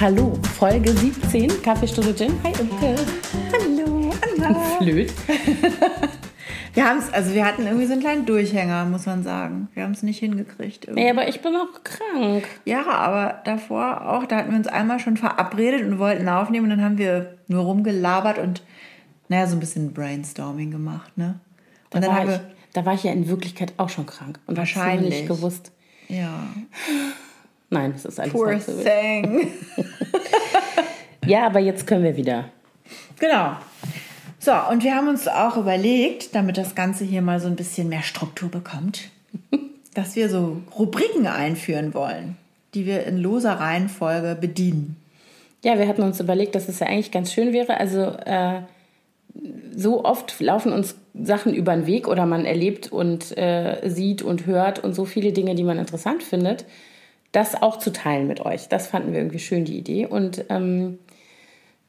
Hallo, Folge 17, Kaffeestunde Gin. Hi, Imke. Hallo, Anna. Flöt. Wir haben es, also wir hatten irgendwie so einen kleinen Durchhänger, muss man sagen. Wir haben es nicht hingekriegt. Irgendwie. Nee, aber ich bin auch krank. Ja, aber davor auch, da hatten wir uns einmal schon verabredet und wollten aufnehmen und dann haben wir nur rumgelabert und naja, so ein bisschen Brainstorming gemacht, ne? Da, Und dann war, ich, da war ich ja in Wirklichkeit auch schon krank. Und Wahrscheinlich. nicht gewusst. ja, Nein, das ist alles poor halb so thing. Ja, aber jetzt können wir wieder. Genau. So, und wir haben uns auch überlegt, damit das Ganze hier mal so ein bisschen mehr Struktur bekommt, dass wir so Rubriken einführen wollen, die wir in loser Reihenfolge bedienen. Ja, wir hatten uns überlegt, dass es ja eigentlich ganz schön wäre. Also äh, so oft laufen uns Sachen über den Weg oder man erlebt und äh, sieht und hört und so viele Dinge, die man interessant findet, das auch zu teilen mit euch. Das fanden wir irgendwie schön, die Idee. Und ähm,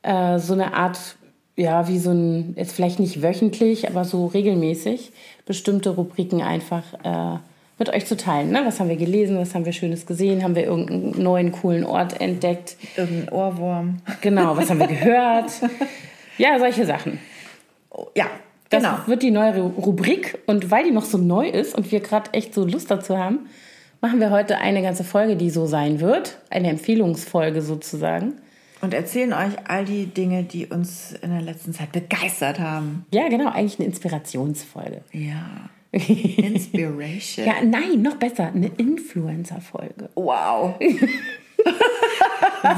äh, so eine Art, ja, wie so ein, jetzt vielleicht nicht wöchentlich, aber so regelmäßig bestimmte Rubriken einfach äh, mit euch zu teilen. Ne? Was haben wir gelesen, was haben wir Schönes gesehen, haben wir irgendeinen neuen coolen Ort entdeckt, Irgendein Ohrwurm. genau, was haben wir gehört. Ja, solche Sachen. Ja, Das genau. wird die neue Ru- Rubrik und weil die noch so neu ist und wir gerade echt so Lust dazu haben, machen wir heute eine ganze Folge, die so sein wird. Eine Empfehlungsfolge sozusagen. Und erzählen euch all die Dinge, die uns in der letzten Zeit begeistert haben. Ja, genau, eigentlich eine Inspirationsfolge. Ja. Inspiration. Ja, nein, noch besser, eine Influencer-Folge. Wow.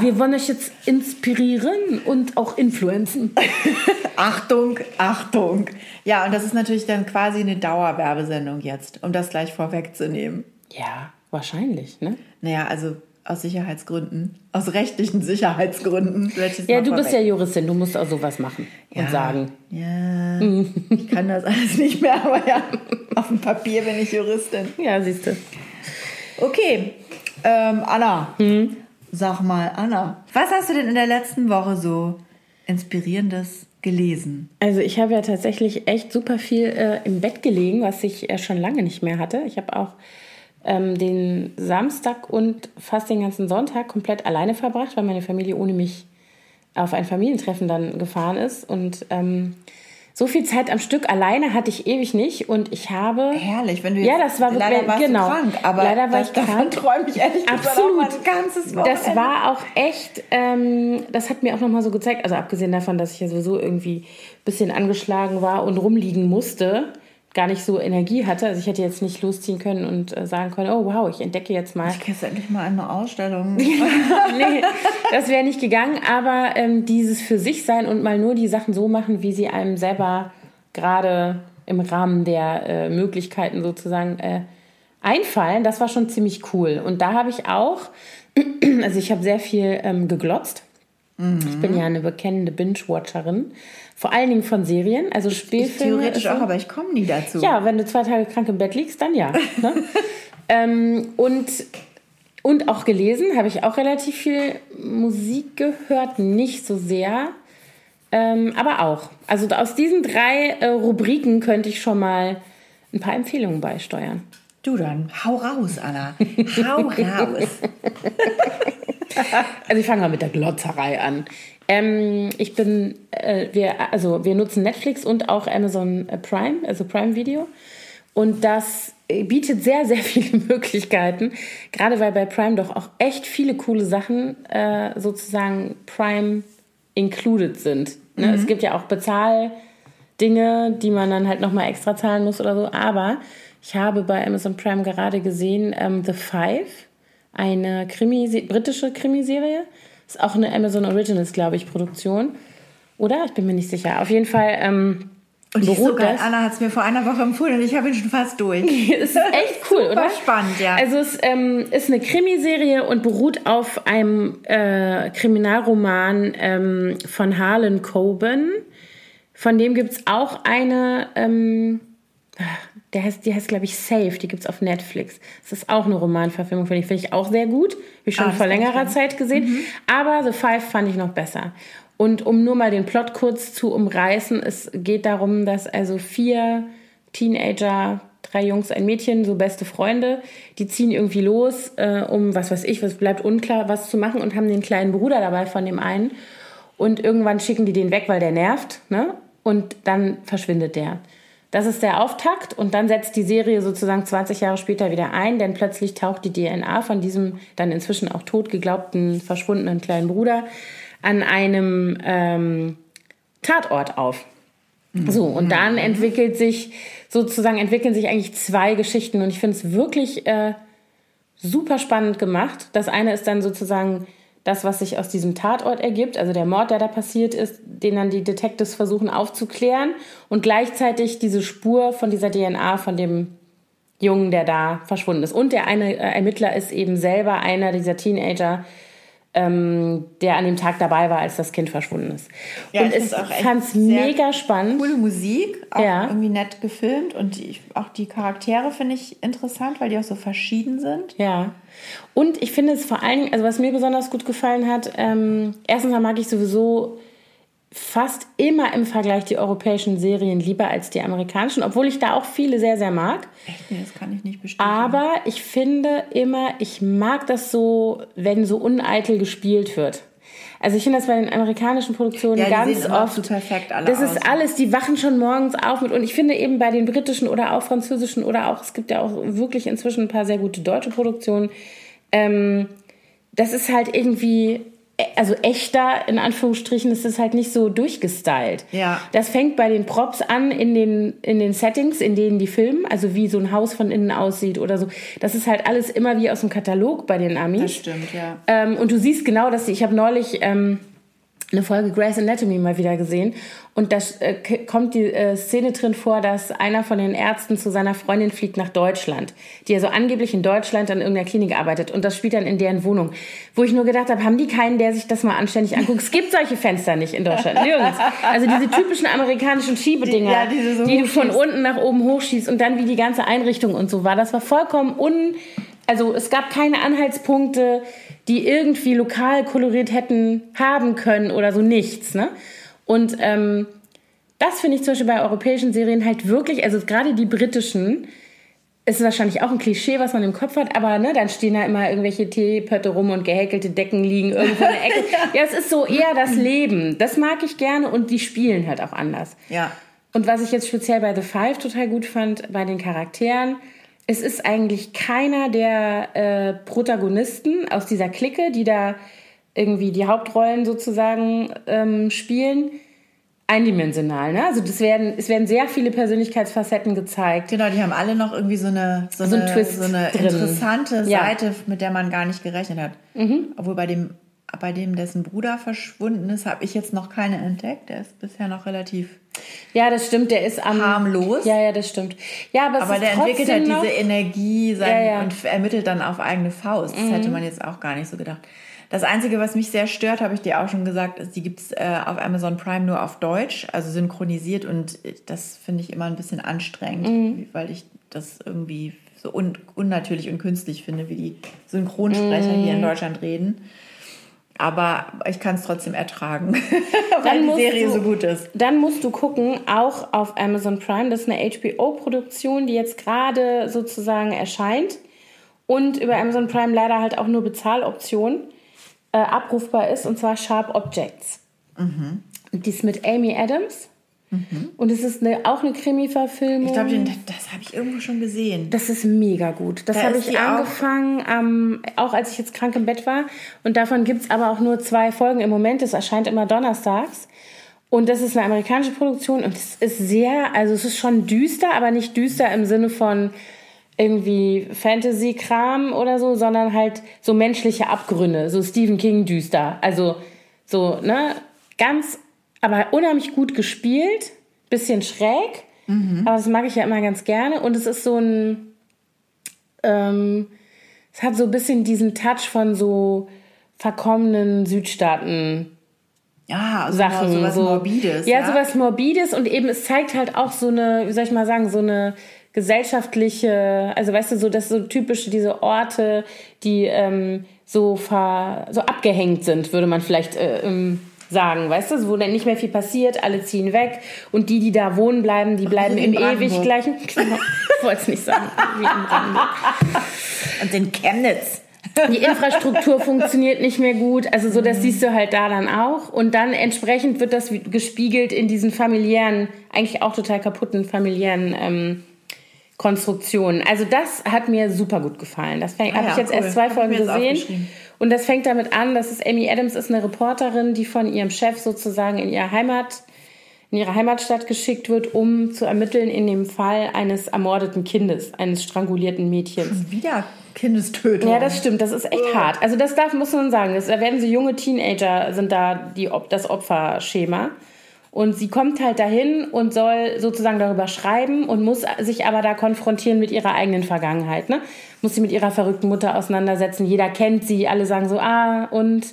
Wir wollen euch jetzt inspirieren und auch influenzen. Achtung, Achtung. Ja, und das ist natürlich dann quasi eine Dauerwerbesendung jetzt, um das gleich vorwegzunehmen. Ja, wahrscheinlich, ne? Naja, also aus Sicherheitsgründen, aus rechtlichen Sicherheitsgründen. Ja, du bist ja vorweg- Juristin, du musst auch sowas machen und sagen. Ja, ich kann das alles nicht mehr, aber ja, auf dem Papier bin ich Juristin. Ja, siehst du. Okay, ähm, Anna, Hm? sag mal, Anna, was hast du denn in der letzten Woche so Inspirierendes gelesen? Also ich habe ja tatsächlich echt super viel äh, im Bett gelegen, was ich äh, schon lange nicht mehr hatte. Ich habe auch ähm, den Samstag und fast den ganzen Sonntag komplett alleine verbracht, weil meine Familie ohne mich auf ein Familientreffen dann gefahren ist. Und ähm, so viel Zeit am Stück alleine hatte ich ewig nicht. Und ich habe... Herrlich, wenn du Ja, jetzt, das war leider warst genau. krank, aber Leider war das, ich davon krank. träume ich ehrlich gesagt auch Absolut. mein ganzes Wochenende. Das war auch echt, ähm, das hat mir auch nochmal so gezeigt, also abgesehen davon, dass ich ja sowieso irgendwie ein bisschen angeschlagen war und rumliegen musste, gar nicht so Energie hatte. Also ich hätte jetzt nicht losziehen können und äh, sagen können, oh wow, ich entdecke jetzt mal. Ich kriegst endlich mal eine Ausstellung. nee, das wäre nicht gegangen, aber ähm, dieses für sich sein und mal nur die Sachen so machen, wie sie einem selber gerade im Rahmen der äh, Möglichkeiten sozusagen äh, einfallen, das war schon ziemlich cool. Und da habe ich auch, also ich habe sehr viel ähm, geglotzt. Ich bin ja eine bekennende Binge-Watcherin, vor allen Dingen von Serien, also Ich Spielfilme. theoretisch ist so- auch, aber ich komme nie dazu. ja, wenn du zwei Tage krank im Bett liegst, dann ja. Ne? ähm, und, und auch gelesen habe ich auch relativ viel Musik gehört, nicht so sehr, ähm, aber auch. Also aus diesen drei äh, Rubriken könnte ich schon mal ein paar Empfehlungen beisteuern. Du dann, hau raus, Anna. Hau raus. Also ich fange mal mit der Glotzerei an. Ähm, ich bin, äh, wir, also wir nutzen Netflix und auch Amazon Prime, also Prime Video. Und das bietet sehr, sehr viele Möglichkeiten. Gerade weil bei Prime doch auch echt viele coole Sachen äh, sozusagen Prime included sind. Ne? Es gibt ja auch Bezahldinge, die man dann halt nochmal extra zahlen muss oder so. Aber ich habe bei Amazon Prime gerade gesehen ähm, The Five, eine Krimi britische Krimiserie. Ist auch eine Amazon Originals, glaube ich, Produktion. Oder? Ich bin mir nicht sicher. Auf jeden Fall ähm, Und ist so beruht geil. Anna hat es mir vor einer Woche empfohlen und ich habe ihn schon fast durch. Es ist echt cool, Super oder? spannend, ja. Also es ähm, ist eine Krimiserie und beruht auf einem äh, Kriminalroman ähm, von Harlan Coben. Von dem gibt es auch eine, ähm, der heißt, die heißt, glaube ich, Safe, die gibt es auf Netflix. Das ist auch eine Romanverfilmung, finde ich, finde ich auch sehr gut. Ich schon Ah, vor längerer. Zeit gesehen. Aber The Five fand ich noch besser. Und um nur mal den Plot kurz zu umreißen, es geht darum, dass also vier Teenager drei Jungs, ein Mädchen, so beste Freunde. Die ziehen irgendwie los, äh, um was weiß ich, was bleibt unklar, was zu machen und haben den kleinen Bruder dabei von dem einen. Und irgendwann schicken die den weg, weil der nervt, ne? Und dann verschwindet der. Das ist der Auftakt und dann setzt die Serie sozusagen 20 Jahre später wieder ein, denn plötzlich taucht die DNA von diesem dann inzwischen auch tot geglaubten, verschwundenen kleinen Bruder an einem ähm, Tatort auf. So, und dann entwickelt sich sozusagen, entwickeln sich eigentlich zwei Geschichten und ich finde es wirklich äh, super spannend gemacht. Das eine ist dann sozusagen das, was sich aus diesem Tatort ergibt, also der Mord, der da passiert ist, den dann die Detectives versuchen aufzuklären und gleichzeitig diese Spur von dieser DNA von dem Jungen, der da verschwunden ist. Und der eine äh, Ermittler ist eben selber einer dieser Teenager, ähm, der an dem Tag dabei war, als das Kind verschwunden ist. Ja, und ich fand es mega spannend. Coole Musik, auch Ja. irgendwie nett gefilmt und die, auch die Charaktere finde ich interessant, weil die auch so verschieden sind. Ja. Und ich finde es vor allen Dingen, also was mir besonders gut gefallen hat, ähm, erstens mag ich sowieso fast immer im Vergleich die europäischen Serien lieber als die amerikanischen, obwohl ich da auch viele sehr, sehr mag. Echt, nee, das kann ich nicht bestätigen. Aber ich finde immer, ich mag das so, wenn so uneitel gespielt wird. Also ich finde das bei den amerikanischen Produktionen Ja, ganz oft. perfekt alle das aus. ist alles, die wachen schon morgens auf mit. Und ich finde eben bei den britischen oder auch französischen oder auch, es gibt ja auch wirklich inzwischen ein paar sehr gute deutsche Produktionen, ähm, das ist halt irgendwie, also echter, in Anführungsstrichen, ist es halt nicht so durchgestylt. Ja. Das fängt bei den Props an in den, in den Settings, in denen die filmen, also wie so ein Haus von innen aussieht oder so. Das ist halt alles immer wie aus dem Katalog bei den Amis. Das stimmt, ja. Ähm, und du siehst genau, dass ich habe neulich ähm, eine Folge Grey's Anatomy mal wieder gesehen und da äh, kommt die äh, Szene drin vor, dass einer von den Ärzten zu seiner Freundin fliegt nach Deutschland, die also angeblich in Deutschland an irgendeiner Klinik arbeitet und das spielt dann in deren Wohnung, wo ich nur gedacht habe, haben die keinen, der sich das mal anständig anguckt? Es gibt solche Fenster nicht in Deutschland, nirgends. Also diese typischen amerikanischen Schiebedinger, Die- ja, so die du von unten nach oben hochschießt und dann wie die ganze Einrichtung und so war. Das war vollkommen un... Also es gab keine Anhaltspunkte, die irgendwie lokal koloriert hätten haben können oder so nichts. Ne? Und ähm, das finde ich zum Beispiel bei europäischen Serien halt wirklich, also gerade die britischen, ist wahrscheinlich auch ein Klischee, was man im Kopf hat, aber ne, dann stehen da immer irgendwelche Teepötte rum und gehäkelte Decken liegen irgendwo in der Ecke. ja, es ist so eher das Leben. Das mag ich gerne und die spielen halt auch anders. Ja. Und was ich jetzt speziell bei The Five total gut fand, bei den Charakteren, es ist eigentlich keiner der äh, Protagonisten aus dieser Clique, die da irgendwie die Hauptrollen sozusagen ähm, spielen, eindimensional. Ne? Also das werden, es werden sehr viele Persönlichkeitsfacetten gezeigt. Genau, die haben alle noch irgendwie so eine, so So ein eine, so eine interessante Ja. Seite, mit der man gar nicht gerechnet hat. Obwohl bei dem, bei dem, dessen Bruder verschwunden ist, habe ich jetzt noch keine entdeckt. Der ist bisher noch relativ. Ja, das stimmt, der ist am... Harmlos. Ja, ja, das stimmt. Ja, aber, es Aber der entwickelt halt diese Energie sein Ja, ja. und ermittelt dann auf eigene Faust. Das hätte man jetzt auch gar nicht so gedacht. Das Einzige, was mich sehr stört, habe ich dir auch schon gesagt, ist, die gibt's äh, auf Amazon Prime nur auf Deutsch, also synchronisiert und das finde ich immer ein bisschen anstrengend, weil ich das irgendwie so un unnatürlich und künstlich finde, wie die Synchronsprecher hier in Deutschland reden. Aber ich kann es trotzdem ertragen, weil Dann die musst Serie du- so gut ist. Dann musst du gucken, auch auf Amazon Prime, das ist eine HBO-Produktion, die jetzt gerade sozusagen erscheint und über Amazon Prime leider halt auch nur Bezahloption äh, abrufbar ist, und zwar Sharp Objects. Mhm. Die ist mit Amy Adams und es ist eine, auch eine Krimi-Verfilmung. Ich glaube, das habe ich irgendwo schon gesehen. Das ist mega gut. Das Da habe ich die auch- angefangen, ähm, auch als ich jetzt krank im Bett war. Und davon gibt es aber auch nur zwei Folgen im Moment. Das erscheint immer donnerstags. Und das ist eine amerikanische Produktion und es ist sehr, also es ist schon düster, aber nicht düster im Sinne von irgendwie Fantasy-Kram oder so, sondern halt so menschliche Abgründe, so Stephen King düster. Also so, ne, ganz, aber unheimlich gut gespielt, bisschen schräg, aber das mag ich ja immer ganz gerne. Und es ist so ein, ähm, es hat so ein bisschen diesen Touch von so verkommenen Südstaaten. Ja, also Sachen. sowas so, Morbides. Ja, sowas Morbides und eben es zeigt halt auch so eine, wie soll ich mal sagen, so eine gesellschaftliche, also weißt du, so das so typische, diese Orte, die ähm, so, ver, so abgehängt sind, würde man vielleicht äh, sagen, weißt du, wo dann nicht mehr viel passiert, alle ziehen weg und die, die da wohnen bleiben, die bleiben im Brandenburg. ewig gleichen. Genau. Ich wollte es nicht sagen. Und in Chemnitz. Die Infrastruktur funktioniert nicht mehr gut. Also so, das siehst du halt da dann auch. Und dann entsprechend wird das gespiegelt in diesen familiären, eigentlich auch total kaputten familiären ähm, Konstruktionen. Also das hat mir super gut gefallen. Das Ah habe ja, ich jetzt cool. erst zwei Folgen gesehen. Und das fängt damit an, dass es Amy Adams ist eine Reporterin, die von ihrem Chef sozusagen in ihre Heimat in ihre Heimatstadt geschickt wird, um zu ermitteln in dem Fall eines ermordeten Kindes, eines strangulierten Mädchens. Wieder Kindestötung. Ja, das stimmt. Das ist echt hart. Also das darf, muss man sagen. Das, da werden so junge Teenager sind da die, das Opferschema. Und sie kommt halt dahin und soll sozusagen darüber schreiben und muss sich aber da konfrontieren mit ihrer eigenen Vergangenheit. Ne? Muss sie mit ihrer verrückten Mutter auseinandersetzen. Jeder kennt sie. Alle sagen so, ah, und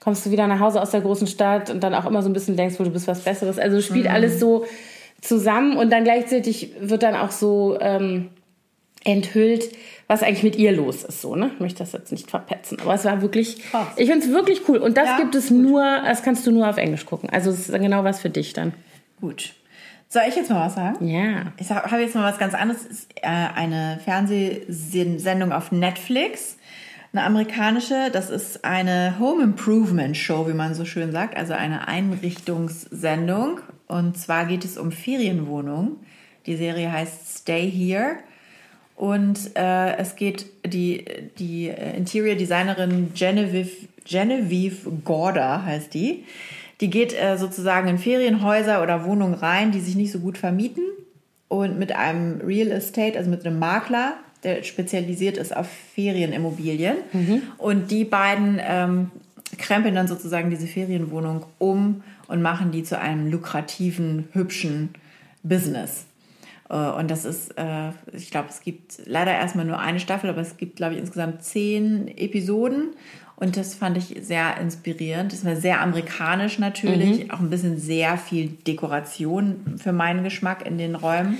kommst du wieder nach Hause aus der großen Stadt und dann auch immer so ein bisschen denkst, wo du bist was Besseres. Also spielt alles so zusammen und dann gleichzeitig wird dann auch so ähm, enthüllt, was eigentlich mit ihr los ist. So, ne? Ich möchte das jetzt nicht verpetzen, aber es war wirklich, Krass. ich finde es wirklich cool. Und das Ja, gibt es nur, das kannst du nur auf Englisch gucken. Also es ist genau was für dich dann. Gut. Soll ich jetzt mal was sagen? Ja. Ich habe jetzt mal was ganz anderes. Es ist äh, eine Fernsehsendung auf Netflix. Eine amerikanische. Das ist eine Home Improvement Show, wie man so schön sagt. Also eine Einrichtungssendung. Und zwar geht es um Ferienwohnungen. Die Serie heißt Stay Here. Und äh, es geht die, die äh, Interior Designerin Genevieve, Genevieve Gorda heißt die. Die geht äh, sozusagen in Ferienhäuser oder Wohnungen rein, die sich nicht so gut vermieten. Und mit einem Real Estate, also mit einem Makler, der spezialisiert ist auf Ferienimmobilien. Und die beiden ähm, krempeln dann sozusagen diese Ferienwohnung um und machen die zu einem lukrativen, hübschen Business. Äh, Und das ist, äh, ich glaube, es gibt leider erstmal nur eine Staffel, aber es gibt, glaube ich, insgesamt zehn Episoden. Und das fand ich sehr inspirierend. Das war sehr amerikanisch natürlich, auch ein bisschen sehr viel Dekoration für meinen Geschmack in den Räumen.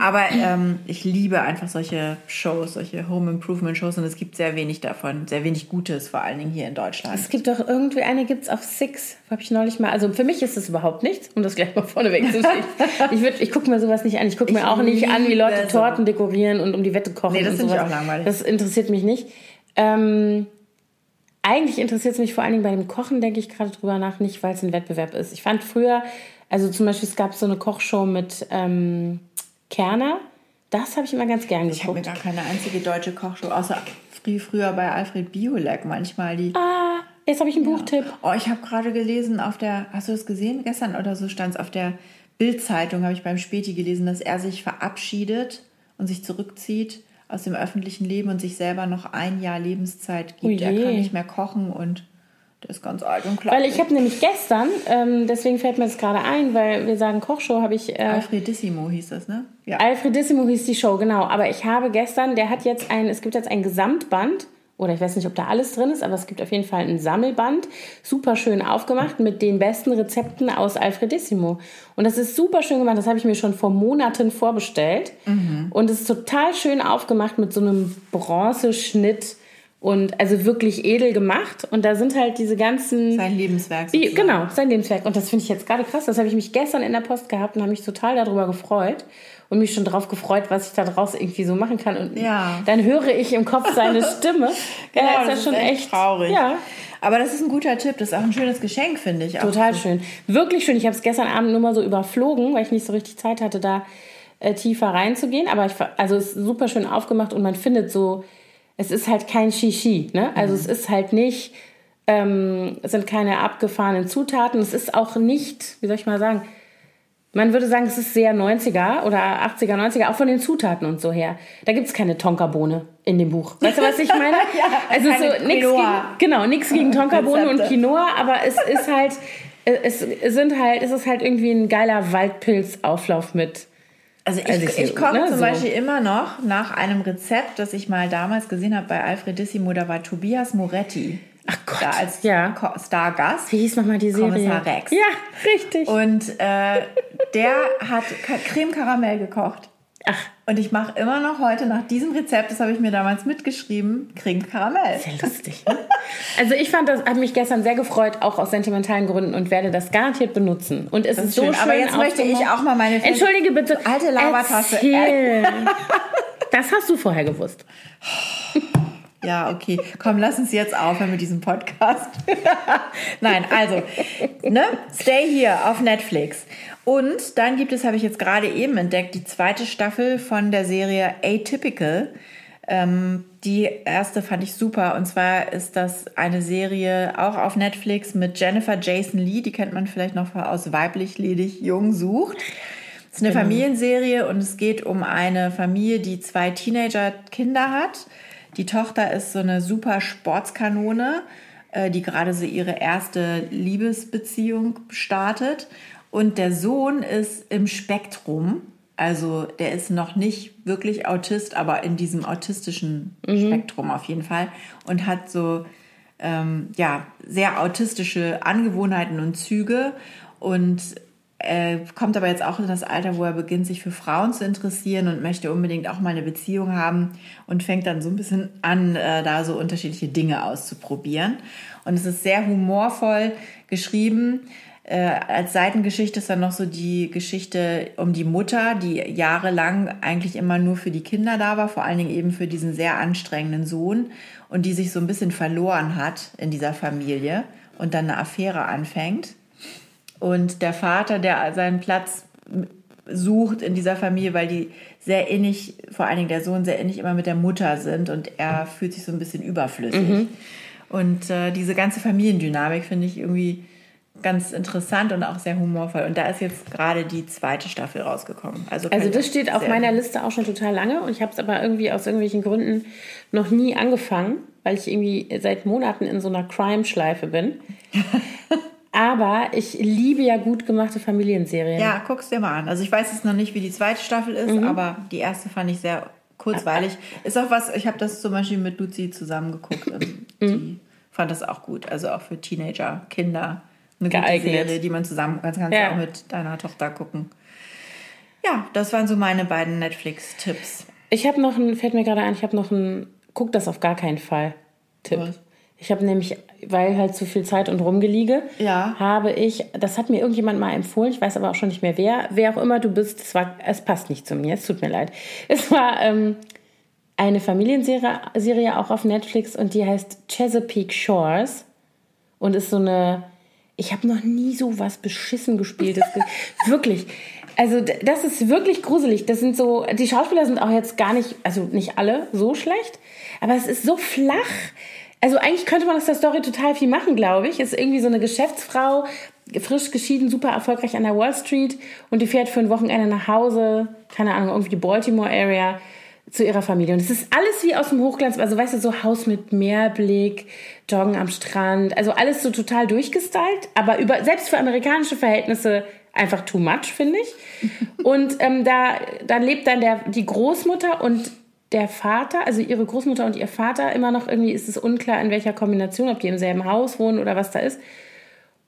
Aber ähm, ich liebe einfach solche Shows, solche Home Improvement Shows und es gibt sehr wenig davon, sehr wenig Gutes, vor allen Dingen hier in Deutschland. Es gibt doch irgendwie eine gibt's auf Six. Habe ich neulich mal. Also für mich ist das überhaupt nichts, um das gleich mal vorneweg zu schieben. Ich, würd- ich gucke mir sowas nicht an. Ich gucke mir Ich auch nicht an, wie Leute Torten dekorieren und um die Wette kochen. Nee, das finde ich auch langweilig. Das interessiert mich nicht. Ähm, eigentlich interessiert es mich vor allen Dingen bei dem Kochen, denke ich gerade drüber nach, nicht, weil es ein Wettbewerb ist. Ich fand früher, also zum Beispiel, es gab so eine Kochshow mit ähm, Kerner. Das habe ich immer ganz gern Ich habe mir geguckt. gar keine einzige deutsche Kochshow, außer früh, früher bei Alfred Biolek manchmal die. Ah, jetzt habe ich einen Buchtipp. Oh, ich habe gerade gelesen auf der, hast du das gesehen gestern oder so stand es auf der Bildzeitung, habe ich beim Späti gelesen, dass er sich verabschiedet und sich zurückzieht aus dem öffentlichen Leben und sich selber noch ein Jahr Lebenszeit Oh gibt. er je. kann nicht mehr kochen und der ist ganz alt und klar. Weil ich habe nämlich gestern, ähm, deswegen fällt mir das gerade ein, weil wir sagen Kochshow, habe ich. Äh, Alfredissimo hieß das, ne? Ja. Alfredissimo hieß die Show, genau. Aber ich habe gestern, der hat jetzt ein, es gibt jetzt ein Gesamtband, oder ich weiß nicht, ob da alles drin ist, aber es gibt auf jeden Fall ein Sammelband, super schön aufgemacht mit den besten Rezepten aus Alfredissimo. Und das ist super schön gemacht, das habe ich mir schon vor Monaten vorbestellt. Und es ist total schön aufgemacht mit so einem Bronzeschnitt und also wirklich edel gemacht. Und da sind halt diese ganzen... Sein Lebenswerk. Sozusagen. genau, sein Lebenswerk. Und das finde ich jetzt gerade krass. Das habe ich mich gestern in der Post gehabt und habe mich total darüber gefreut. Und mich schon darauf gefreut, was ich da draus irgendwie so machen kann. Und Ja. dann höre ich im Kopf seine Stimme. Genau, ja, ist das das schon ist echt echt traurig. Ja, Aber das ist ein guter Tipp. Das ist auch ein schönes Geschenk, finde ich. Auch total schön. Wirklich schön. Ich habe es gestern Abend nur mal so überflogen, weil ich nicht so richtig Zeit hatte, da äh, tiefer reinzugehen. Aber ich, also es ist super schön aufgemacht und man findet so, es ist halt kein Shishi. Ne? Also Mhm. es ist halt nicht, ähm, es sind keine abgefahrenen Zutaten. Es ist auch nicht, wie soll ich mal sagen, man würde sagen, es ist sehr 90er oder 80er, 90er, auch von den Zutaten und so her. Da gibt es keine Tonkabohne in dem Buch. Weißt du, was ich meine? also keine so nichts gegen, genau, nichts gegen Tonkabohne und. Quinoa, aber es ist halt, es sind halt, es ist halt irgendwie ein geiler Waldpilzauflauf mit. Also ich, Also ich- ich koche ne, zum so. Beispiel immer noch nach einem Rezept, das ich mal damals gesehen habe bei Alfredissimo. Da war Tobias Moretti. Ach Gott, Da als ja. Stargast. Wie hieß nochmal die Serie? Kommissar Rex. Ja, richtig. Und äh, der hat Creme Karamell gekocht. Ach. Und ich mache immer noch heute nach diesem Rezept, das habe ich mir damals mitgeschrieben, Creme Karamell. Sehr lustig. Ne? Also ich fand das, hat mich gestern sehr gefreut, auch aus sentimentalen Gründen und werde das garantiert benutzen. Und es ist, ist so schön. Aber jetzt möchte ich auch mal meine Entschuldige bitte. Alte Labertasse. das hast du vorher gewusst. Ja, okay. Komm, lass uns jetzt aufhören mit diesem Podcast. Nein, also, ne? Stay here auf Netflix. Und dann gibt es, habe ich jetzt gerade eben entdeckt, die zweite Staffel von der Serie Atypical. Ähm, die erste fand ich super. Und zwar ist das eine Serie auch auf Netflix mit Jennifer Jason Lee. Die kennt man vielleicht noch aus Weiblich, Ledig, Jung sucht. Es ist eine genau. Familienserie und es geht um eine Familie, die zwei Teenager-Kinder hat. Die Tochter ist so eine super Sportskanone, äh, die gerade so ihre erste Liebesbeziehung startet. Und der Sohn ist im Spektrum. Also der ist noch nicht wirklich Autist, aber in diesem autistischen mhm. Spektrum auf jeden Fall. Und hat so ähm, ja, sehr autistische Angewohnheiten und Züge. Und er kommt aber jetzt auch in das Alter, wo er beginnt, sich für Frauen zu interessieren und möchte unbedingt auch mal eine Beziehung haben und fängt dann so ein bisschen an, äh, da so unterschiedliche Dinge auszuprobieren. Und es ist sehr humorvoll geschrieben. Äh, als Seitengeschichte ist dann noch so die Geschichte um die Mutter, die jahrelang eigentlich immer nur für die Kinder da war, vor allen Dingen eben für diesen sehr anstrengenden Sohn und die sich so ein bisschen verloren hat in dieser Familie und dann eine Affäre anfängt. Und der Vater, der seinen Platz sucht in dieser Familie, weil die sehr innig, vor allen Dingen der Sohn sehr innig immer mit der Mutter sind und er fühlt sich so ein bisschen überflüssig. Mhm. Und äh, diese ganze Familiendynamik finde ich irgendwie ganz interessant und auch sehr humorvoll. Und da ist jetzt gerade die zweite Staffel rausgekommen. Also, also das steht auf meiner Liste auch schon total lange und ich habe es aber irgendwie aus irgendwelchen Gründen noch nie angefangen, weil ich irgendwie seit Monaten in so einer Crime-Schleife bin. aber ich liebe ja gut gemachte Familienserien. Ja, guck's dir mal an. Also ich weiß jetzt noch nicht, wie die zweite Staffel ist, mhm. aber die erste fand ich sehr kurzweilig. Ist auch was, ich habe das zum Beispiel mit Luzi zusammen geguckt und mhm. die fand das auch gut. Also auch für Teenager, Kinder eine geeignet. gute Serie, die man zusammen kannst, kannst ja. auch mit deiner Tochter gucken. Ja, das waren so meine beiden Netflix-Tipps. Ich habe noch einen, fällt mir gerade ein, ich habe noch einen, guck das auf gar keinen Fall. Tipp. Was? Ich habe nämlich, weil halt zu viel Zeit und rumgeliege, ja. habe ich, das hat mir irgendjemand mal empfohlen, ich weiß aber auch schon nicht mehr wer, wer auch immer du bist, es, war, es passt nicht zu mir, es tut mir leid. Es war ähm, eine Familienserie Serie auch auf Netflix und die heißt Chesapeake Shores und ist so eine ich habe noch nie so was beschissen gespielt. wirklich. Also das ist wirklich gruselig. Das sind so, die Schauspieler sind auch jetzt gar nicht, also nicht alle so schlecht, aber es ist so flach. Also eigentlich könnte man aus der Story total viel machen, glaube ich. Ist irgendwie so eine Geschäftsfrau, frisch geschieden, super erfolgreich an der Wall Street und die fährt für ein Wochenende nach Hause, keine Ahnung, irgendwie Baltimore Area zu ihrer Familie. Und es ist alles wie aus dem Hochglanz, also weißt du, so Haus mit Meerblick, Joggen am Strand, also alles so total durchgestylt, aber über, selbst für amerikanische Verhältnisse einfach too much, finde ich. Und ähm, da, da lebt dann der, die Großmutter und der Vater, also ihre Großmutter und ihr Vater, immer noch irgendwie ist es unklar, in welcher Kombination, ob die im selben Haus wohnen oder was da ist.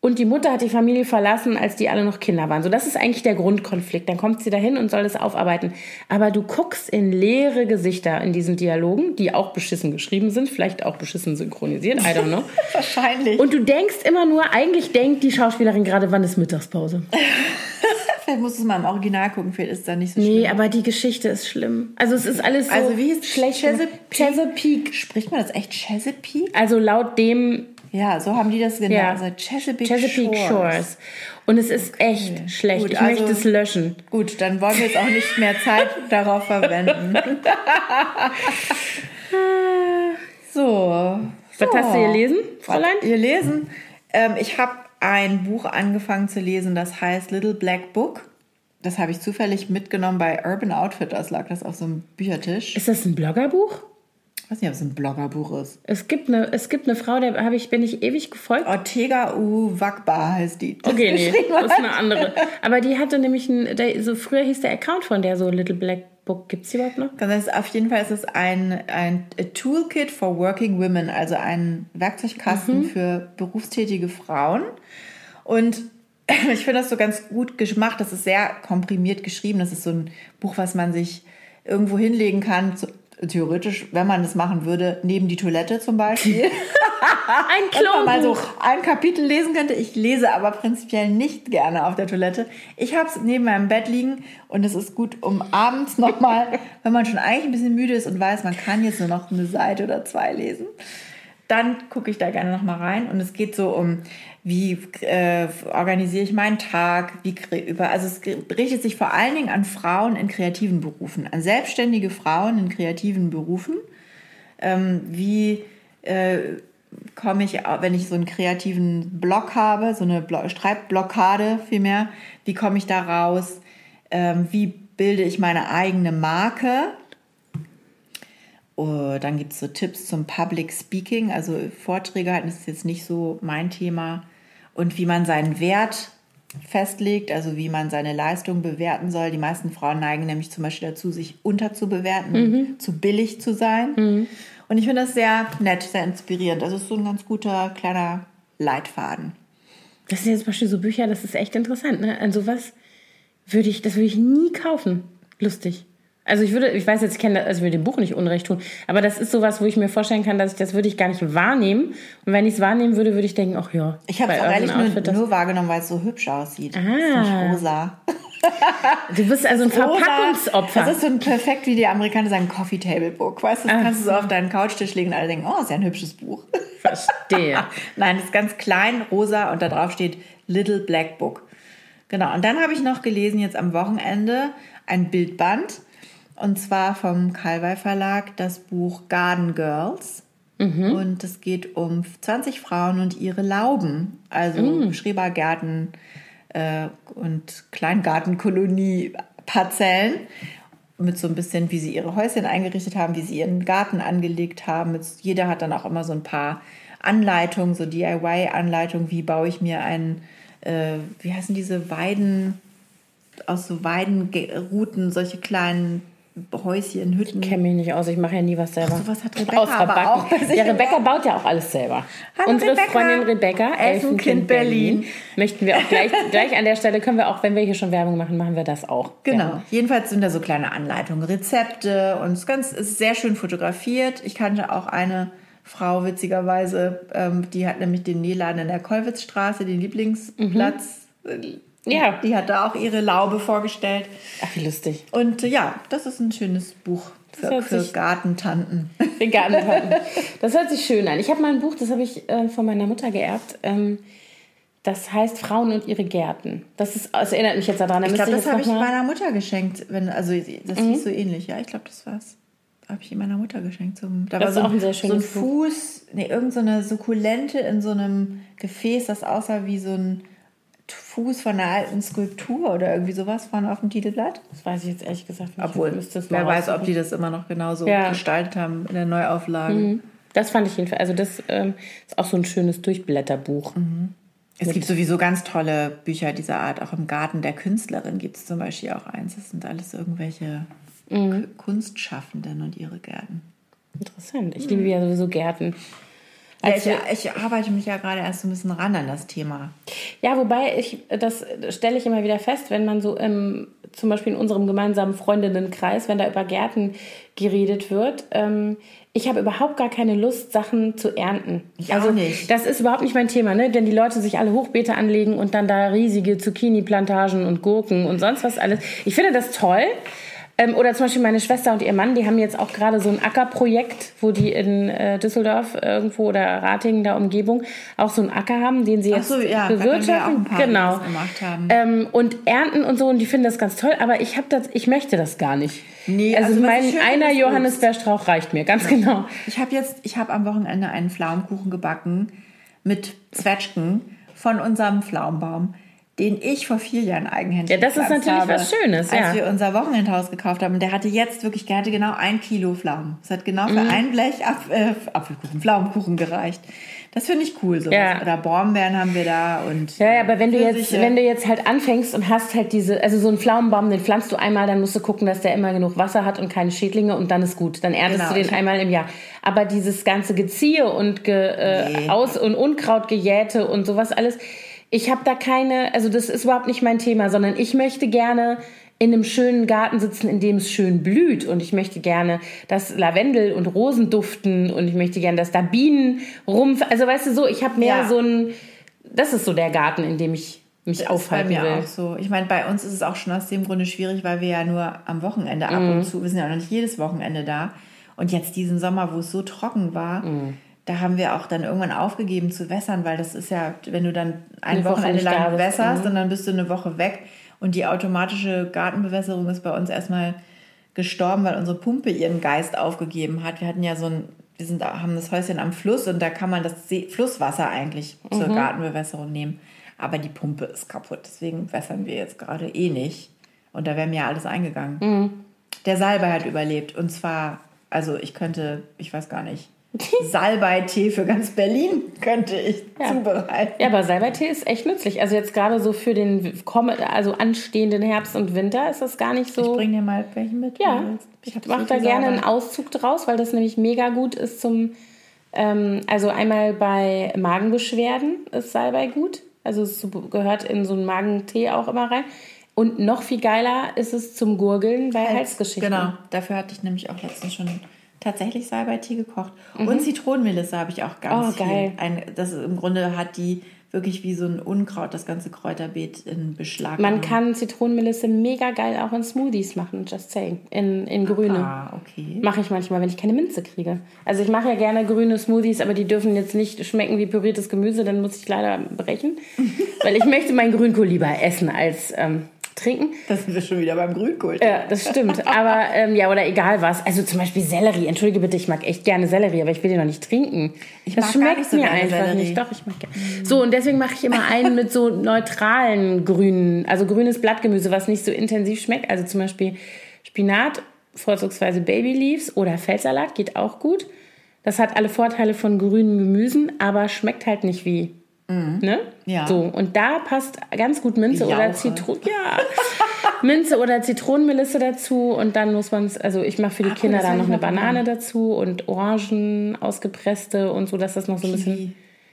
Und die Mutter hat die Familie verlassen, als die alle noch Kinder waren. So, das ist eigentlich der Grundkonflikt. Dann kommt sie dahin und soll das aufarbeiten. Aber du guckst in leere Gesichter in diesen Dialogen, die auch beschissen geschrieben sind, vielleicht auch beschissen synchronisiert, I don't know. Wahrscheinlich. Und du denkst immer nur, eigentlich denkt die Schauspielerin gerade, wann ist Mittagspause. vielleicht musst du es mal im Original gucken, vielleicht ist es da nicht so schlimm. Nee, aber die Geschichte ist schlimm. Also es ist alles so Also wie ist schlecht. Chesapeake? Chesapeake. Spricht man das echt Chesapeake? Also laut dem ja, so haben die das genannt. Ja. Also Chesapeake, Chesapeake Shores. Shores. Und es ist okay. echt schlecht. Gut, ich also, möchte es löschen. Gut, dann wollen wir jetzt auch nicht mehr Zeit darauf verwenden. so. Was so. hast du gelesen, Fräulein? Ihr lesen? Ähm, ich habe ein Buch angefangen zu lesen, das heißt Little Black Book. Das habe ich zufällig mitgenommen bei Urban Outfitters, lag das auf so einem Büchertisch. Ist das ein Bloggerbuch? Weiß nicht, ob es ein Bloggerbuch ist. Es gibt eine, es gibt eine Frau, der habe ich, bin ich ewig gefolgt. Ortega U Wakba heißt die. Okay, nee, das ist eine andere. Aber die hatte nämlich ein, der, so früher hieß der Account von der so Little Black Book. Gibt es die überhaupt noch? Das ist, auf jeden Fall ist es ein, ein Toolkit for Working Women, also ein Werkzeugkasten mhm. für berufstätige Frauen. Und ich finde das so ganz gut gemacht. Das ist sehr komprimiert geschrieben. Das ist so ein Buch, was man sich irgendwo hinlegen kann. So, theoretisch, wenn man es machen würde, neben die Toilette zum Beispiel. Ein Wenn man mal so Klo. ein Kapitel lesen könnte. Ich lese aber prinzipiell nicht gerne auf der Toilette. Ich habe es neben meinem Bett liegen und es ist gut, um abends nochmal, wenn man schon eigentlich ein bisschen müde ist und weiß, man kann jetzt nur noch eine Seite oder zwei lesen, dann gucke ich da gerne nochmal rein. Und es geht so um, wie äh, organisiere ich meinen Tag, wie über, also es richtet sich vor allen Dingen an Frauen in kreativen Berufen, an selbstständige Frauen in kreativen Berufen ähm, wie äh, komme ich, wenn ich so einen kreativen Block habe, so eine Blo Schreibblockade vielmehr, wie komme ich da raus? Ähm, wie bilde ich meine eigene Marke? Oh, dann gibt es so Tipps zum Public Speaking, also Vorträge halten, das ist jetzt nicht so mein Thema. Und wie man seinen Wert festlegt, also wie man seine Leistung bewerten soll. Die meisten Frauen neigen nämlich zum Beispiel dazu, sich unterzubewerten, zu billig zu sein. Und ich finde das sehr nett, sehr inspirierend. Das ist so ein ganz guter kleiner Leitfaden. Das sind jetzt zum Beispiel so Bücher, das ist echt interessant. Ne? An sowas würde ich, das würde ich nie kaufen. Lustig. Also ich würde, ich weiß jetzt, ich kenne, das- also ich will dem Buch nicht Unrecht tun, aber das ist sowas, wo ich mir vorstellen kann, dass ich das würde ich gar nicht wahrnehmen. Und wenn ich es wahrnehmen würde, würde ich denken, ach ja. Ich habe es ehrlich nur, Outfit, nur wahrgenommen, weil es so hübsch aussieht. Ah. Das ist nicht rosa. Du bist also ein Verpackungsopfer. Das ist so ein perfekt, wie die Amerikaner sagen, Coffee Table Book. Weißt du, das kannst du so auf deinen Couchtisch legen und alle denken, oh, ist ja ein hübsches Buch. Verstehe. Nein, das ist ganz klein, rosa und da drauf steht Little Black Book. Genau, und dann habe ich noch gelesen jetzt am Wochenende ein Bildband und zwar vom Calvai Verlag das Buch Garden Girls. Und es geht um 20 Frauen und ihre Lauben, also Schrebergärten äh, und Kleingartenkolonie-Parzellen mit so ein bisschen, wie sie ihre Häuschen eingerichtet haben, wie sie ihren Garten angelegt haben. Mit, jeder hat dann auch immer so ein paar Anleitungen, so DIY-Anleitungen, wie baue ich mir einen, äh, wie heißen diese Weiden, aus so Weidenrouten, solche kleinen Häuschen, Hütten. Ich kenne mich nicht aus, ich mache ja nie was selber. Ach, sowas hat Rebecca Außer aber auch Ja, Rebecca baut ja auch alles selber. Hallo, Unsere Rebecca. Freundin Rebecca, Elfenkind Berlin, Berlin. möchten wir auch gleich, gleich an der Stelle, können wir auch, wenn wir hier schon Werbung machen, machen wir das auch. Genau. Ja. Jedenfalls sind da so kleine Anleitungen, Rezepte und es ist ganz, es ist sehr schön fotografiert. Ich kannte auch eine Frau witzigerweise, ähm, die hat nämlich den Nähladen in der Kollwitzstraße, den Lieblingsplatz. Äh, Ja. Die hat da auch ihre Laube vorgestellt. Ach, wie lustig. Und äh, ja, das ist ein schönes Buch Das für, hört für Gartentanten. Das hört sich schön an. Ich habe mal ein Buch, das habe ich äh, von meiner Mutter geerbt. Ähm, das heißt Frauen und ihre Gärten. Das, ist, das erinnert mich jetzt daran. Da Ich glaube, das habe ich meiner Mutter geschenkt. Wenn, also das Mhm. hieß so ähnlich, ja. Ich glaube, das war's. Habe ich meiner Mutter geschenkt. Zum, da Das war ist so auch ein sehr so ein Buch. Fuß, nee, irgend so eine Sukkulente in so einem Gefäß, das aussah wie so ein Fuß von einer alten Skulptur oder irgendwie sowas vorne auf dem Titelblatt. Das weiß ich jetzt ehrlich gesagt nicht. Obwohl, wer weiß, ob die das immer noch genauso Ja. gestaltet haben in der Neuauflage. Das fand ich jedenfalls. Also, das ähm, ist auch so ein schönes Durchblätterbuch. Es gibt sowieso ganz tolle Bücher dieser Art. Auch im Garten der Künstlerin gibt es zum Beispiel auch eins. Das sind alles irgendwelche K- Kunstschaffenden und ihre Gärten. Interessant. Ich liebe ja sowieso Gärten. Ja, ich, ich arbeite mich ja gerade erst so ein bisschen ran an das Thema. Ja, wobei ich, das stelle ich immer wieder fest, wenn man so im, zum Beispiel in unserem gemeinsamen Freundinnenkreis, wenn da über Gärten geredet wird, ähm, ich habe überhaupt gar keine Lust, Sachen zu ernten. Ich also, auch nicht. Das ist überhaupt nicht mein Thema, ne? Denn die Leute sich alle Hochbeete anlegen und dann da riesige Zucchini-Plantagen und Gurken und sonst was alles. Ich finde das toll. Ähm, oder zum Beispiel meine Schwester und ihr Mann, die haben jetzt auch gerade so ein Ackerprojekt, wo die in äh, Düsseldorf irgendwo oder Ratingen, da Umgebung, auch so einen Acker haben, den sie jetzt so, ja, bewirtschaften. genau. das gemacht haben. Ähm, und ernten und so, und die finden das ganz toll, aber ich habe das, ich möchte das gar nicht. Nee, also, also mein schön einer Johannisbeerstrauch reicht mir, ganz genau. Ich habe jetzt, ich habe am Wochenende einen Pflaumenkuchen gebacken mit Zwetschgen von unserem Pflaumenbaum, den ich vor vier Jahren eigenhändig Ja, das ist natürlich habe, was Schönes, Als ja. wir unser Wochenendhaus gekauft haben, der hatte jetzt wirklich, der hatte genau ein Kilo Pflaumen. Es hat genau Mhm. für ein Blech Apf äh, Apfelkuchen, Pflaumenkuchen gereicht. Das finde ich cool. Sowas. Ja. Oder Brombeeren haben wir da und Ja, ja, aber wenn du jetzt, wenn du jetzt halt anfängst und hast halt diese, also so einen Pflaumenbaum, den pflanzt du einmal, dann musst du gucken, dass der immer genug Wasser hat und keine Schädlinge und dann ist gut. Dann erntest Genau, du den einmal im Jahr. Aber dieses ganze Geziehe und ge, äh, Nee. Aus- und Unkraut gejähte und sowas alles, Ich habe da keine, also das ist überhaupt nicht mein Thema, sondern ich möchte gerne in einem schönen Garten sitzen, in dem es schön blüht. Und ich möchte gerne, dass Lavendel und Rosen duften und ich möchte gerne, dass da Bienen rum. Also weißt du so, ich habe mehr Ja. so ein. Das ist so der Garten, in dem ich mich Das ist bei aufhalten mir will. auch so. Ich meine, bei uns ist es auch schon aus dem Grunde schwierig, weil wir ja nur am Wochenende ab Mhm. und zu, wir sind ja auch noch nicht jedes Wochenende da. Und jetzt diesen Sommer, wo es so trocken war, Mhm. Da haben wir auch dann irgendwann aufgegeben zu wässern, weil das ist ja, wenn du dann ein Eine Woche Wochenende da lang wässerst mhm. und dann bist du eine Woche weg und die automatische Gartenbewässerung ist bei uns erstmal gestorben, weil unsere Pumpe ihren Geist aufgegeben hat. Wir hatten ja so ein, wir sind, haben das Häuschen am Fluss und da kann man das See, Flusswasser eigentlich zur Mhm. Gartenbewässerung nehmen. Aber die Pumpe ist kaputt, deswegen wässern wir jetzt gerade eh nicht. Und da wäre mir alles eingegangen. Mhm. Der Salbei hat überlebt. Und zwar, also ich könnte, ich weiß gar nicht, Salbei-Tee für ganz Berlin könnte ich zubereiten. Ja, aber Salbeitee ist echt nützlich. Also jetzt gerade so für den also anstehenden Herbst und Winter ist das gar nicht so. Ich bring dir mal welchen mit. Ja, ich hab mache da gerne einen. Auszug draus, weil das nämlich mega gut ist zum, ähm, also einmal bei Magenbeschwerden ist Salbei gut. Also es gehört in so einen Magentee auch immer rein. Und noch viel geiler ist es zum Gurgeln bei Halsgeschichten. Genau, dafür hatte ich nämlich auch letztens schon tatsächlich Salbei-Tee gekocht. Und Zitronenmelisse habe ich auch ganz Mhm. Oh, geil. viel. Ein, das ist, Im Grunde hat die wirklich wie so ein Unkraut das ganze Kräuterbeet in Beschlag Man kann Zitronenmelisse mega geil auch in Smoothies machen, just saying. In, in grüne. Ah, okay. Mache ich manchmal, wenn ich keine Minze kriege. Also ich mache ja gerne grüne Smoothies, aber die dürfen jetzt nicht schmecken wie püriertes Gemüse, dann muss ich leider brechen. weil ich möchte meinen Grünkohl lieber essen als ähm, trinken. Da sind wir schon wieder beim Grünkohl. Ja, das stimmt. Aber ähm, ja, oder egal was. Also zum Beispiel Sellerie. Entschuldige bitte, ich mag echt gerne Sellerie, aber ich will den noch nicht trinken. Ich das mag schmeckt nicht so mir einfach Sellerie. nicht. Doch, ich mag gerne. So, und deswegen mache ich immer einen mit so neutralen grünen, also grünes Blattgemüse, was nicht so intensiv schmeckt. Also zum Beispiel Spinat, vorzugsweise Babyleaves oder Feldsalat, geht auch gut. Das hat alle Vorteile von grünen Gemüsen, aber schmeckt halt nicht wie. Ne? Ja. So, und da passt ganz gut Minze oder. Zitronen. Ja, Minze oder Zitronenmelisse dazu und dann muss man es, also ich mache für die Ach, Kinder da noch eine Banane dazu und Orangen ausgepresste und so, dass das noch so ein bisschen. Kiwi.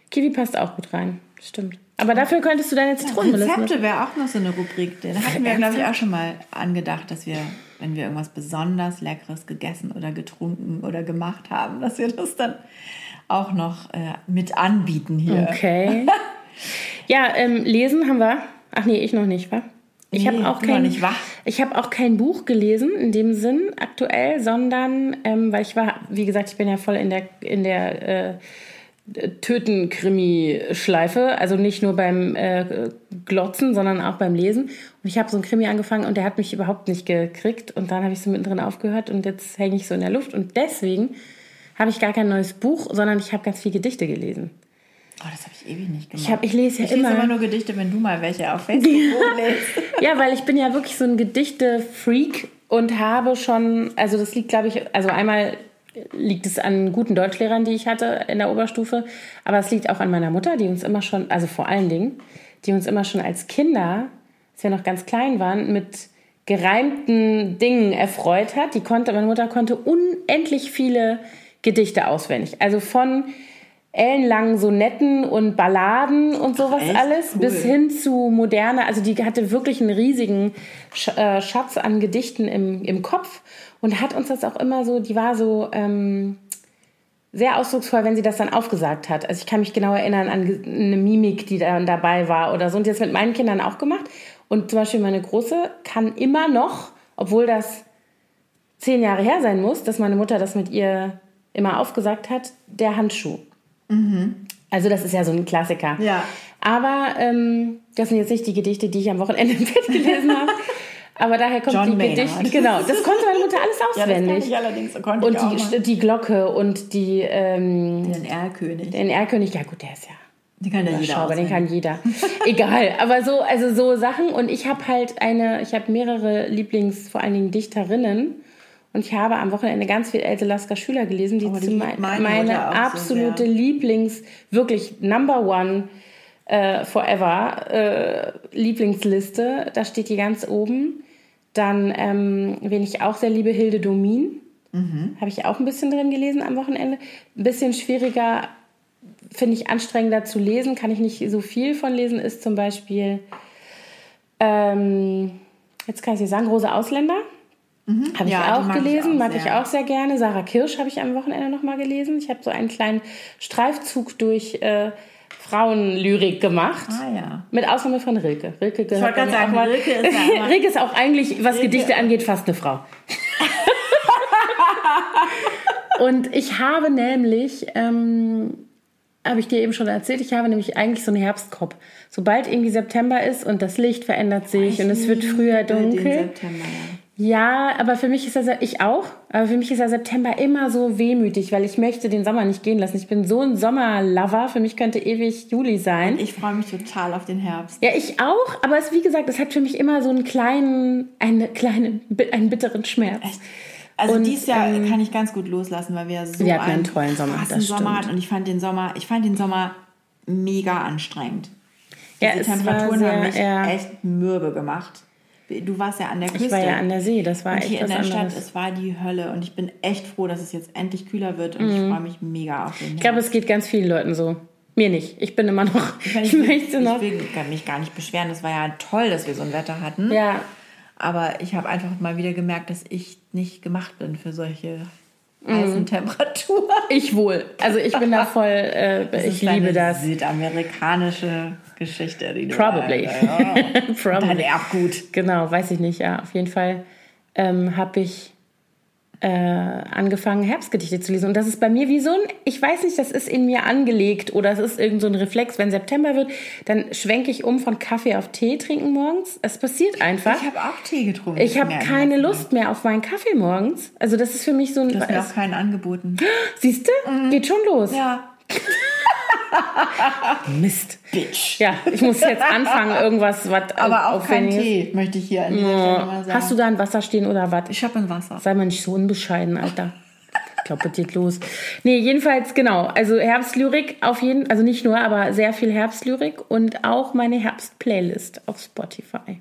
Kiwi passt auch gut rein, stimmt. Aber dafür könntest du deine Zitronenmelisse. Rezepte wäre auch noch so eine Rubrik. Da hatten wir, glaube ich, auch schon mal angedacht, dass wir, wenn wir irgendwas besonders Leckeres gegessen oder getrunken oder gemacht haben, dass wir das dann auch noch äh, mit anbieten hier. Okay. ja, ähm, lesen haben wir. Ach nee, ich noch nicht, wa? Ich Nee, habe auch kein, ich habe auch kein Buch gelesen in dem Sinn aktuell, sondern ähm, weil ich war, wie gesagt, ich bin ja voll in der in der äh, Töten-Krimi-Schleife, also nicht nur beim äh, Glotzen, sondern auch beim Lesen. Und ich habe so einen Krimi angefangen und der hat mich überhaupt nicht gekriegt. Und dann habe ich so mittendrin aufgehört und jetzt hänge ich so in der Luft. Und deswegen habe ich gar kein neues Buch, sondern ich habe ganz viel Gedichte gelesen. Oh, das habe ich ewig nicht gemacht. Ich, hab, ich lese ja ich lese immer. immer nur Gedichte, wenn du mal welche auf Facebook hochlädst. Ja, weil ich bin ja wirklich so ein Gedichte-Freak und habe schon, also das liegt, glaube ich, also einmal liegt es an guten Deutschlehrern, die ich hatte in der Oberstufe, aber es liegt auch an meiner Mutter, die uns immer schon, also vor allen Dingen, die uns immer schon als Kinder, als wir noch ganz klein waren, mit gereimten Dingen erfreut hat. Die konnte, meine Mutter konnte unendlich viele Gedichte auswendig. Also von ellenlangen Sonetten und Balladen und sowas echt? alles Cool. bis hin zu moderne, also die hatte wirklich einen riesigen äh, Schatz an Gedichten im, im Kopf und hat uns das auch immer so, die war so ähm, sehr ausdrucksvoll, wenn sie das dann aufgesagt hat. Also ich kann mich genau erinnern an eine Mimik, die dann dabei war oder so und jetzt mit meinen Kindern auch gemacht. Und zum Beispiel meine Große kann immer noch, obwohl das zehn Jahre her sein muss, dass meine Mutter das mit ihr immer aufgesagt hat, der Handschuh. Also das ist ja so ein Klassiker. Ja. Aber ähm, das sind jetzt nicht die Gedichte, die ich am Wochenende im Bett gelesen habe. Aber daher kommt John die Maynard. Gedichte. Genau, das konnte meine Mutter alles Ja, das auswendig. ich allerdings. Konnte und ich auch die, mal. die Glocke und die ähm, Den Erlkönig. den Erlkönig, ja gut, der ist ja Den kann ja jeder Überschaubar, den auswendig. kann jeder. Egal, aber so, also so Sachen. Und ich habe halt eine, ich habe mehrere Lieblings, vor allen Dingen Dichterinnen. Und ich habe am Wochenende ganz viel Else Lasker Schüler gelesen, die, Oh, die meine meine so absolute sehr. Lieblings, wirklich Number One äh, Forever äh, Lieblingsliste. Da steht die ganz oben. Dann, ähm, wen ich auch sehr liebe, Hilde Domin. Mhm. Habe ich auch ein bisschen drin gelesen am Wochenende. Ein bisschen schwieriger, finde ich anstrengender zu lesen, kann ich nicht so viel von lesen, ist zum Beispiel, ähm, jetzt kann ich dir sagen, Große Ausländer. Mhm. Habe ich Ja, auch mag ich gelesen, auch mag ich auch sehr gerne. Sarah Kirsch habe ich am Wochenende nochmal gelesen. Ich habe so einen kleinen Streifzug durch äh, Frauenlyrik gemacht. Ah ja. Mit Ausnahme von Rilke. Rilke gehört mir sagen, auch mal. Rilke ist Rilke ist auch eigentlich, was Gedichte angeht, fast eine Frau. Und ich habe nämlich, ähm, habe ich dir eben schon erzählt, ich habe nämlich eigentlich so einen Herbstkopf. Sobald irgendwie September ist und das Licht verändert sich und es wird früher dunkel. September, ja. Ja, aber für mich ist das, ich auch, aber für mich ist der September immer so wehmütig, weil ich möchte den Sommer nicht gehen lassen. Ich bin so ein Sommerlover, für mich könnte ewig Juli sein. Ich freue mich total auf den Herbst. Ja, ich auch, aber es, wie gesagt, es hat für mich immer so einen kleinen, eine kleine, einen bitteren Schmerz. Also Und, dieses Jahr ähm, kann ich ganz gut loslassen, weil wir so Wir hatten einen einen tollen Sommer, das Sommer hatten. Und ich fand den Sommer, ich fand den Sommer mega anstrengend. Ja, Diese es war Temperaturen sehr, haben mich ja. echt mürbe gemacht. Du warst ja an der Küste. Ich war ja an der See, das war und echt hier in der Stadt, anderes. es war die Hölle. Und ich bin echt froh, dass es jetzt endlich kühler wird. Und ich freue mich mega auf den Mhm. Ich glaube, es geht ganz vielen Leuten so. Mir nicht. Ich bin immer noch, ich, will, möchte noch. Ich will mich gar nicht beschweren. Es war ja toll, dass wir so ein Wetter hatten. ja, Aber ich habe einfach mal wieder gemerkt, dass ich nicht gemacht bin für solche Mhm. heißen Temperaturen. ich wohl. Also ich bin da voll, äh, ich liebe das. südamerikanische Geschichte, die du Probably. Ja, Dein Probably. Erbgut. Genau, weiß ich nicht, ja. Auf jeden Fall ähm, habe ich äh, angefangen, Herbstgedichte zu lesen. Und das ist bei mir wie so ein, ich weiß nicht, das ist in mir angelegt oder es ist irgend so ein Reflex. Wenn September wird, dann schwenke ich um von Kaffee auf Tee trinken morgens. Es passiert einfach. Ich habe auch Tee getrunken. Ich habe keine. Lust mehr auf meinen Kaffee morgens. Also das ist für mich so ein. Du hast mir auch keinen angeboten. Siehst du? Geht schon los. Ja. Mist. Bitch. Ja, ich muss jetzt anfangen, irgendwas, was Aber auch kein. Tee, möchte ich hier an dieser Stelle mal sagen. Hast du da ein Wasser stehen oder was? ich habe ein Wasser. Sei mal nicht so unbescheiden, Alter. Ich glaube, das geht los. Nee, jedenfalls, genau. Also Herbstlyrik auf jeden also nicht nur, aber sehr viel Herbstlyrik und auch meine Herbst-Playlist auf Spotify.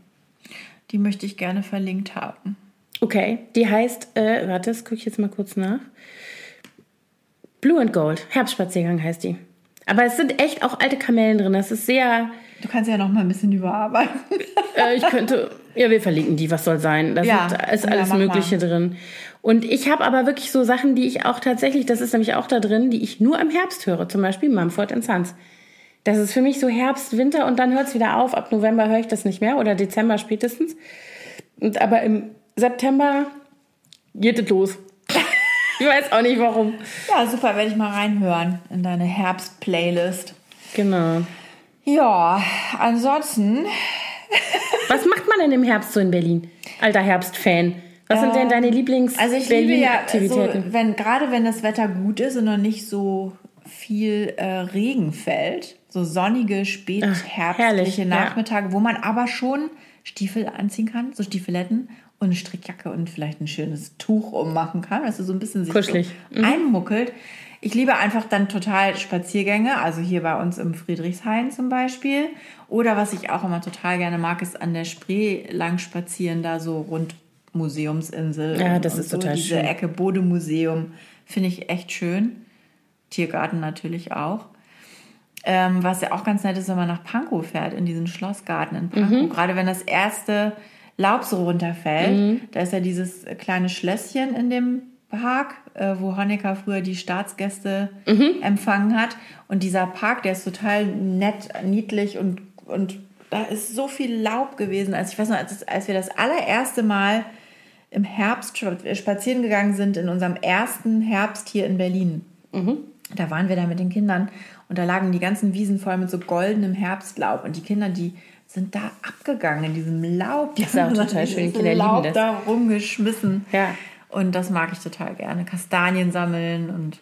Die möchte ich gerne verlinkt haben. Okay, die heißt, äh, warte, das gucke ich jetzt mal kurz nach. Blue and Gold, Herbstspaziergang heißt die. Aber es sind echt auch alte Kamellen drin. Das ist sehr, Du kannst ja noch mal ein bisschen überarbeiten. äh, ich könnte, ja, wir verlinken die, was soll sein. Da Ja, ist ja, alles mach Mögliche drin. Und ich habe aber wirklich so Sachen, die ich auch tatsächlich, das ist nämlich auch da drin, die ich nur im Herbst höre. Zum Beispiel Mumford Sons. Das ist für mich so Herbst, Winter und dann hört es wieder auf. Ab November höre ich das nicht mehr oder Dezember spätestens. Und aber im September geht es los. Ich weiß auch nicht warum. Ja, super, werde ich mal reinhören in deine Herbst-Playlist. Genau. Ja, ansonsten Was macht man denn im Herbst so in Berlin? Alter Herbstfan. Was sind denn deine Also ich liebe ja, so, wenn, gerade wenn das Wetter gut ist und noch nicht so viel äh, Regen fällt, so sonnige, spätherbstliche ja. Nachmittage, wo man aber schon Stiefel anziehen kann, so Stiefeletten und eine Strickjacke und vielleicht ein schönes Tuch ummachen kann, dass du so ein bisschen sich Kuschelig. so einmuckelt. Ich liebe einfach dann total Spaziergänge, also hier bei uns im Friedrichshain zum Beispiel. Oder was ich auch immer total gerne mag, ist an der Spree lang spazieren, da so rund Museumsinsel. Ja, das ist so. total Diese schön. Ecke Bodemuseum finde ich echt schön. Tiergarten natürlich auch. Ähm, was ja auch ganz nett ist, wenn man nach Pankow fährt, in diesen Schlossgarten in Pankow. Mhm. Gerade wenn das erste Laub so runterfällt. Mhm. Da ist ja dieses kleine Schlösschen in dem Park, äh, wo Honecker früher die Staatsgäste Mhm. empfangen hat. Und dieser Park, der ist total nett, niedlich und, und da ist so viel Laub gewesen. Also ich weiß noch, als, als wir das allererste Mal im Herbst spa- spazieren gegangen sind, in unserem ersten Herbst hier in Berlin. Da waren wir da mit den Kindern und da lagen die ganzen Wiesen voll mit so goldenem Herbstlaub. Und die Kinder, die sind da abgegangen in diesem Laub. Die ist auch total schön. Kinder lieben Laub das. da rumgeschmissen. Ja. Und das mag ich total gerne. Kastanien sammeln und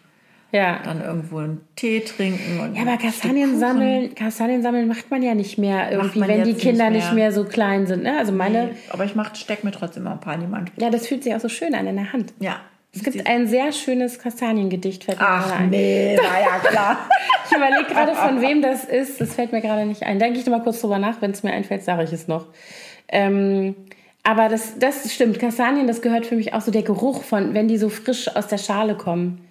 Ja. dann irgendwo einen Tee trinken. Und Ja, aber Kastanien sammeln, Kastanien sammeln macht man ja nicht mehr irgendwie, wenn die Kinder nicht nicht mehr. mehr so klein sind. Ne? Also meine, Aber ich mach, steck mir trotzdem mal ein paar in die Hand. ja, das fühlt sich auch so schön an in der Hand. Ja. Es gibt ein sehr schönes Kastaniengedicht, fällt mir gerade Ach ein. nee, war ja klar. Ich überlege gerade, von wem das ist. Das fällt mir gerade nicht ein. Denke ich noch mal kurz drüber nach. Wenn es mir einfällt, sage ich es noch. Ähm, aber das, das stimmt. Kastanien, das gehört für mich auch so der Geruch von, wenn die so frisch aus der Schale kommen.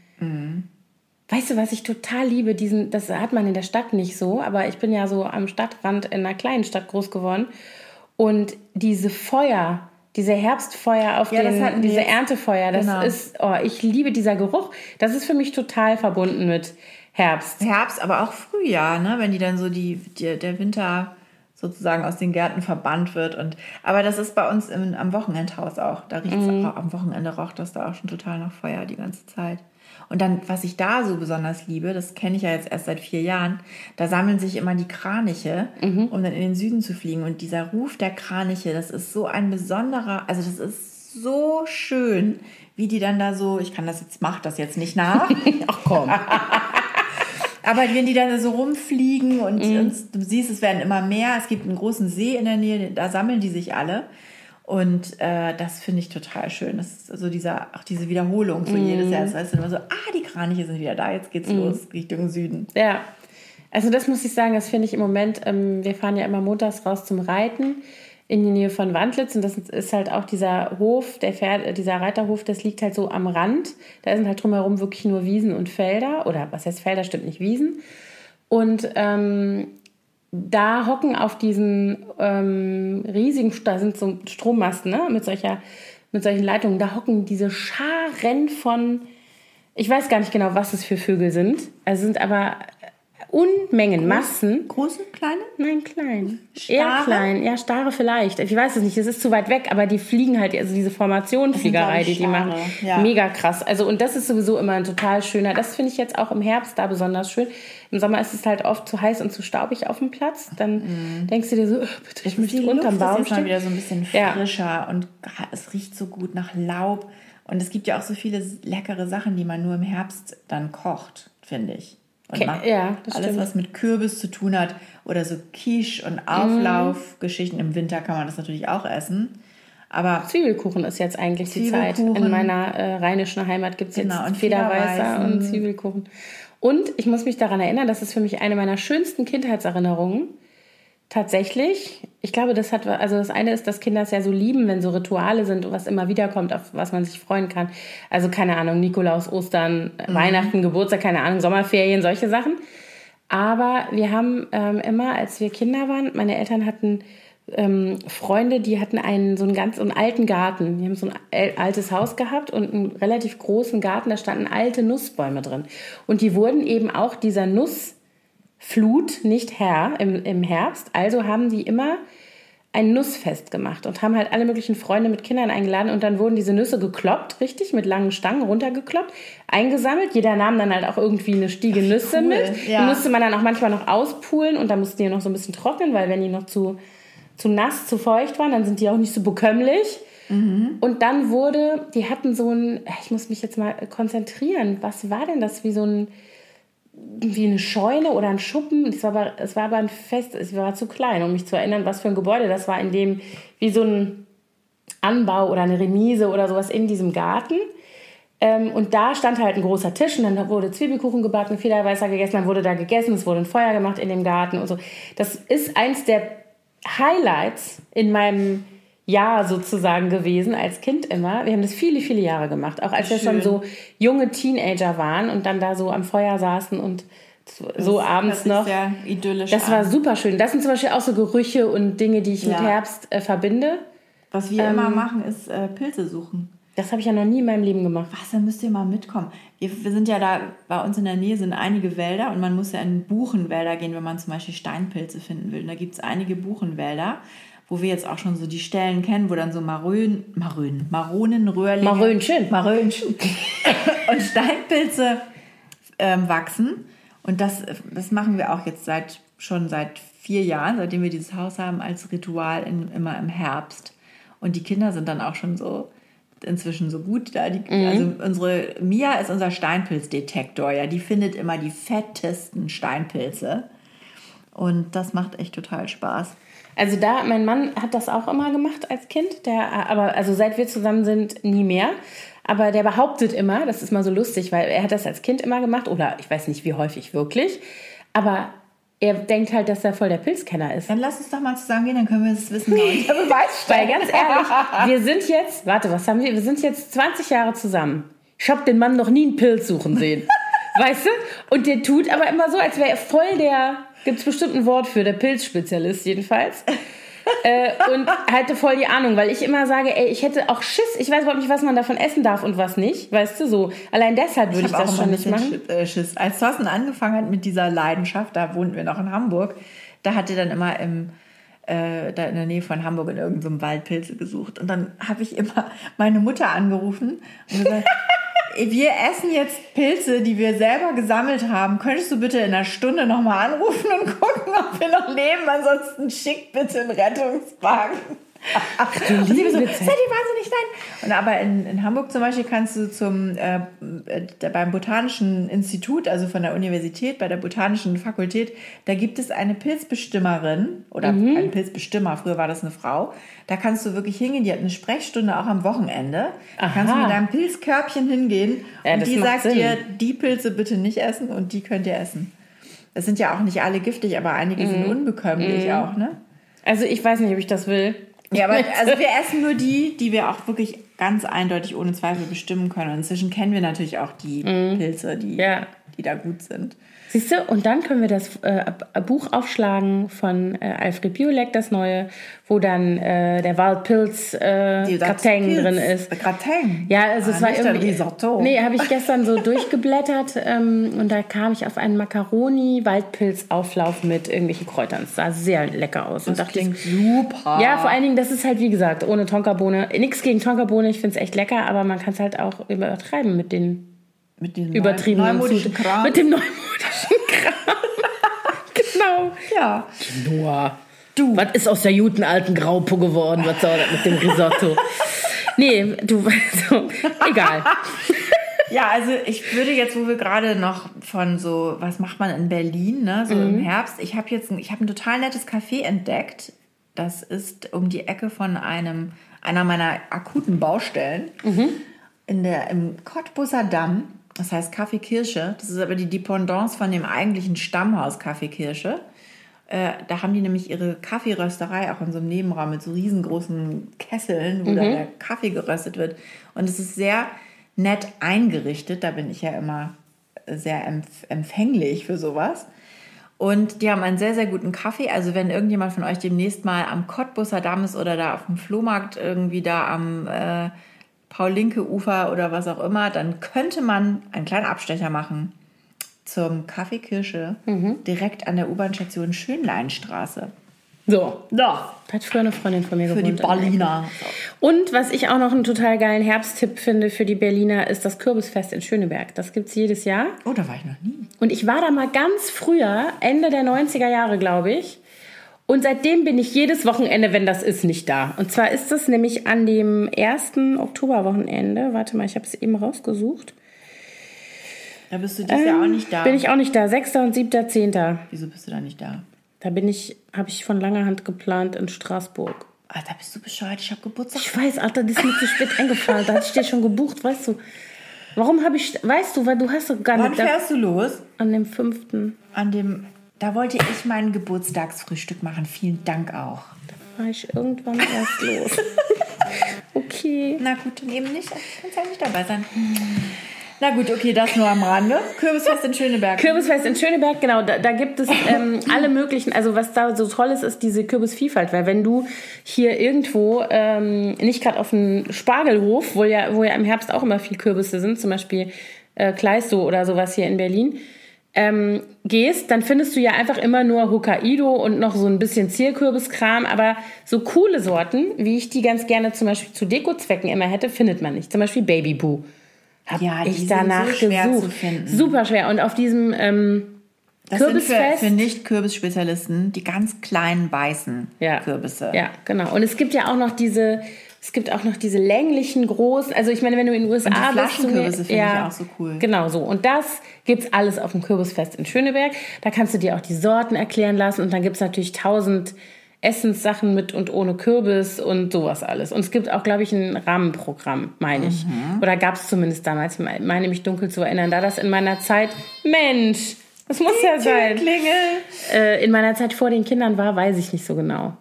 Weißt du, was ich total liebe? Diesen, das hat man in der Stadt nicht so, aber ich bin ja so am Stadtrand in einer kleinen Stadt groß geworden. Und diese Feuer, diese Herbstfeuer auf Ja, den, diese jetzt. Erntefeuer, das Genau. ist, oh, ich liebe dieser Geruch. Das ist für mich total verbunden mit Herbst. Herbst, aber auch Frühjahr, ne? wenn die dann so die, die der Winter sozusagen aus den Gärten verbannt wird. Und, aber das ist bei uns im, am Wochenendhaus auch. Da riecht es auch, am Wochenende roch das da auch schon total nach Feuer die ganze Zeit. Und dann, was ich da so besonders liebe, das kenne ich ja jetzt erst seit vier Jahren, da sammeln sich immer die Kraniche, um dann in den Süden zu fliegen. Und dieser Ruf der Kraniche, das ist so ein besonderer, also das ist so schön, wie die dann da so, ich kann das jetzt, mach das jetzt nicht nach. Ach komm. Aber wenn die dann so rumfliegen und, und du siehst, es werden immer mehr, es gibt einen großen See in der Nähe, da sammeln die sich alle. Und äh, das finde ich total schön. Das ist so dieser, auch diese Wiederholung so jedes Jahr. Das heißt immer so, ah, die Kraniche sind wieder da, jetzt geht's los Richtung Süden. Ja, also das muss ich sagen, das finde ich im Moment, ähm, wir fahren ja immer montags raus zum Reiten in die Nähe von Wandlitz und das ist halt auch dieser Hof, der Pferd, äh, dieser Reiterhof, das liegt halt so am Rand. Da sind halt drumherum wirklich nur Wiesen und Felder oder was heißt Felder, stimmt nicht Wiesen. Und ähm, da hocken auf diesen ähm, riesigen, da sind so Strommasten ne, mit, solcher, mit solchen Leitungen, da hocken diese Scharen von, ich weiß gar nicht genau, was es für Vögel sind. Also sind aber Unmengen, Massen. Große, kleine? Nein, klein. Eher Stare? klein, ja, starre vielleicht. Ich weiß es nicht, es ist zu weit weg, aber die fliegen halt, also diese Formationenfliegerei, die die machen, ja. mega krass. Also und das ist sowieso immer ein total schöner, das finde ich jetzt auch im Herbst da besonders schön. Im Sommer ist es halt oft zu heiß und zu staubig auf dem Platz. Dann denkst du dir so, "Ugh, bitte, ich möchte Mhm. Die unterm Luft ist Baum jetzt mal wieder so ein bisschen Ja. frischer und es riecht so gut nach Laub. Und es gibt ja auch so viele leckere Sachen, die man nur im Herbst dann kocht, finde ich. Und Okay, macht ja, alles, stimmt. was mit Kürbis zu tun hat oder so Quiche und Auflaufgeschichten. Im Winter kann man das natürlich auch essen. Aber Zwiebelkuchen ist jetzt eigentlich die Zeit. In meiner äh, rheinischen Heimat gibt es Genau, jetzt und Federweißer und Zwiebelkuchen. Und ich muss mich daran erinnern, das ist für mich eine meiner schönsten Kindheitserinnerungen. Tatsächlich, ich glaube, das hat, also das eine ist, dass Kinder es ja so lieben, wenn so Rituale sind, was immer wieder kommt, auf was man sich freuen kann. Also keine Ahnung, Nikolaus, Ostern, Weihnachten, Geburtstag, keine Ahnung, Sommerferien, solche Sachen. Aber wir haben ähm, immer, als wir Kinder waren, meine Eltern hatten ähm, Freunde, die hatten einen so einen ganz so einen alten Garten. Die haben so ein al- altes Haus gehabt und einen relativ großen Garten. Da standen alte Nussbäume drin. Und die wurden eben auch dieser Nussflut nicht Herr im, im Herbst. Also haben die immer ein Nussfest gemacht und haben halt alle möglichen Freunde mit Kindern eingeladen und dann wurden diese Nüsse gekloppt, richtig, mit langen Stangen runtergekloppt, eingesammelt. Jeder nahm dann halt auch irgendwie eine Stiege Nüsse cool, mit. ja. Die musste man dann auch manchmal noch auspulen und dann mussten die noch so ein bisschen trocknen, weil wenn die noch zu, zu nass, zu feucht waren, dann sind die auch nicht so bekömmlich. Und dann wurde, die hatten so ein, ich muss mich jetzt mal konzentrieren, was war denn das, wie so ein, wie eine Scheune oder ein Schuppen. Es war aber, es war aber ein Fest, es war zu klein, um mich zu erinnern, was für ein Gebäude das war, in dem wie so ein Anbau oder eine Remise oder sowas in diesem Garten. Ähm, und da stand halt ein großer Tisch und dann wurde Zwiebelkuchen gebacken, Federweißer gegessen, dann wurde da gegessen, es wurde ein Feuer gemacht in dem Garten und so. Das ist eins der Highlights in meinem Jahr sozusagen gewesen, als Kind immer. Wir haben das viele, viele Jahre gemacht, auch als wir schon Schön. so junge Teenager waren und dann da so am Feuer saßen und so Das abends noch. Sehr idyllisch Das war super schön. Das sind zum Beispiel auch so Gerüche und Dinge, die ich mit Ja. Herbst äh, verbinde. Was wir Ähm, immer machen, ist äh, Pilze suchen. Das habe ich ja noch nie in meinem Leben gemacht. Was, dann müsst ihr mal mitkommen. Wir, wir sind ja da, bei uns in der Nähe sind einige Wälder und man muss ja in Buchenwälder gehen, wenn man zum Beispiel Steinpilze finden will. Und da gibt es einige Buchenwälder, wo wir jetzt auch schon so die Stellen kennen, wo dann so Marön, Marön, Maronen, Röhrlinge, Marönchen. Marönchen und Steinpilze ähm, wachsen. Und das, das machen wir auch jetzt seit schon seit vier Jahren, seitdem wir dieses Haus haben, als Ritual in, immer im Herbst. Und die Kinder sind dann auch schon so inzwischen so gut da. Die, Also unsere Mia ist unser Steinpilzdetektor. Ja, die findet immer die fettesten Steinpilze. Und das macht echt total Spaß. Also da, mein Mann hat das auch immer gemacht als Kind. Der, aber also seit wir zusammen sind, nie mehr. Aber der behauptet immer, das ist mal so lustig, weil er hat das als Kind immer gemacht oder ich weiß nicht, wie häufig wirklich. Aber er denkt halt, dass er voll der Pilzkenner ist. Dann lass uns doch mal zusammen gehen, dann können wir das Wissen Beweis Weil ganz ehrlich, wir sind jetzt, warte, was haben wir? Wir sind jetzt 20 Jahre zusammen. Ich habe den Mann noch nie einen Pilz suchen sehen. weißt du? Und der tut aber immer so, als wäre er voll der, gibt es bestimmt ein Wort für, der Pilzspezialist jedenfalls. äh, und hatte voll die Ahnung, weil ich immer sage, ey, ich hätte auch Schiss, ich weiß überhaupt nicht, was man davon essen darf und was nicht, weißt du, so. Allein deshalb würde ich, ich das schon nicht machen. Äh, Schiss. Als Thorsten angefangen hat mit dieser Leidenschaft, da wohnten wir noch in Hamburg, da hat er dann immer im äh, da in der Nähe von Hamburg in irgendeinem Wald Pilze gesucht. Und dann habe ich immer meine Mutter angerufen und gesagt, wir essen jetzt Pilze, die wir selber gesammelt haben. Könntest du bitte in einer Stunde nochmal anrufen und gucken, ob wir noch leben? Ansonsten schickt bitte einen Rettungswagen. Ach, du und sie so, seid ihr wahnsinnig nein. Und aber in, in Hamburg zum Beispiel kannst du zum äh, äh, beim Botanischen Institut, also von der Universität, bei der Botanischen Fakultät, da gibt es eine Pilzbestimmerin oder mhm. einen Pilzbestimmer, früher war das eine Frau. Da kannst du wirklich hingehen, die hat eine Sprechstunde auch am Wochenende. Da kannst du mit deinem Pilzkörbchen hingehen ja, und die sagt Sinn. dir, die Pilze bitte nicht essen und die könnt ihr essen. Es sind ja auch nicht alle giftig, aber einige mhm. sind unbekömmlich mhm. auch, ne? Also ich weiß nicht, ob ich das will. Ja, aber also wir essen nur die, die wir auch wirklich ganz eindeutig ohne Zweifel bestimmen können. Und inzwischen kennen wir natürlich auch die mm. Pilze, die, ja. die da gut sind. Siehst du, und dann können wir das äh, Buch aufschlagen von äh, Alfred Biolek, das neue, wo dann äh, der Waldpilz äh, drin ist. Gratin? Ja, also ah, es war irgendwie. Risotto. Nee, habe ich gestern so durchgeblättert ähm, und da kam ich auf einen Macaroni-Waldpilz-Auflauf mit irgendwelchen Kräutern. Es sah sehr lecker aus. Das und klingt ich, super. Ja, vor allen Dingen, das ist halt wie gesagt, ohne Tonkabohne. Nichts gegen Tonkabohne, ich finde es echt lecker, aber man kann es halt auch übertreiben mit den mit diesem übertriebenen neumodischen Kram. Mit dem neumodischen Kram. genau. Ja. Noah. Du. Was ist aus der guten alten Graupe geworden? Was soll das mit dem Risotto? nee, du, so, egal. Ja, also ich würde jetzt, wo wir gerade noch von so, was macht man in Berlin, ne, so mhm. im Herbst. Ich habe jetzt, ein, ich habe ein total nettes Café entdeckt. Das ist um die Ecke von einem, einer meiner akuten Baustellen. Mhm. In der, im Cottbusser Damm. Das heißt Kaffee Kirsche. Das ist aber die Dependance von dem eigentlichen Stammhaus Kaffee Kirsche. Äh, da haben die nämlich ihre Kaffeerösterei auch in so einem Nebenraum mit so riesengroßen Kesseln, wo mhm. da der Kaffee geröstet wird. Und es ist sehr nett eingerichtet. Da bin ich ja immer sehr empf empfänglich für sowas. Und die haben einen sehr, sehr guten Kaffee. Also wenn irgendjemand von euch demnächst mal am Cottbusser Damm ist oder da auf dem Flohmarkt irgendwie da am äh, Paul-Linke-Ufer oder was auch immer, dann könnte man einen kleinen Abstecher machen zum Kaffee Kirsche mhm. direkt an der U-Bahn-Station Schönleinstraße. So, da. Hat früher eine Freundin von mir Für gewohnt. Für die Berliner. Und was ich auch noch einen total geilen Herbsttipp finde für die Berliner, ist das Kürbisfest in Schöneberg. Das gibt es jedes Jahr. Oh, da war ich noch nie. Und ich war da mal ganz früher, Ende der 90er Jahre, glaube ich. Und seitdem bin ich jedes Wochenende, wenn das ist, nicht da. Und zwar ist es nämlich an dem ersten Oktoberwochenende. Warte mal, ich habe es eben rausgesucht. Da bist du dieses ähm, Jahr auch nicht da. Bin ich auch nicht da. 6. und 7. 10. Wieso bist du da nicht da? Da bin ich, habe ich von langer Hand geplant in Straßburg. Alter, bist du bescheuert? Ich habe Geburtstag. Ich weiß, Alter, das ist mir zu spät eingefallen. Da hatte ich dir schon gebucht, weißt du. Warum habe ich, weißt du, weil du hast doch gar nicht. Wann fährst du los? An dem 5. An dem da wollte ich mein Geburtstagsfrühstück machen. Vielen Dank auch. Da fahre ich irgendwann erst los. okay. Na gut, dann eben nicht. Ich kann ja nicht dabei sein. Na gut, okay, das nur am Rande. Kürbisfest in Schöneberg. Kürbisfest in Schöneberg, genau. Da, da gibt es ähm, alle möglichen, also was da so toll ist, ist diese Kürbisvielfalt. Weil wenn du hier irgendwo, ähm, nicht gerade auf dem Spargelhof, wo ja, wo ja im Herbst auch immer viel Kürbisse sind, zum Beispiel äh, Kleistow oder sowas hier in Berlin, ähm, gehst, dann findest du ja einfach immer nur Hokkaido und noch so ein bisschen Zierkürbiskram, aber so coole Sorten, wie ich die ganz gerne zum Beispiel zu Dekozwecken immer hätte, findet man nicht. Zum Beispiel Baby Boo. Hab ja, ich danach so gesucht. Super schwer. Und auf diesem ähm, das Kürbisfest. sind für, für Nicht-Kürbisspezialisten die ganz kleinen weißen ja. Kürbisse. Ja, genau. Und es gibt ja auch noch diese es gibt auch noch diese länglichen, großen, also ich meine, wenn du in den USA und die Flaschenkürbisse finde ja, ich auch so cool. Genau so. Und das gibt es alles auf dem Kürbisfest in Schöneberg. Da kannst du dir auch die Sorten erklären lassen und dann gibt es natürlich tausend Essenssachen mit und ohne Kürbis und sowas alles. Und es gibt auch, glaube ich, ein Rahmenprogramm, meine ich. Mhm. Oder gab es zumindest damals, meine mich dunkel zu erinnern, da das in meiner Zeit, Mensch, das muss ja sein. Äh, in meiner Zeit vor den Kindern war, weiß ich nicht so genau.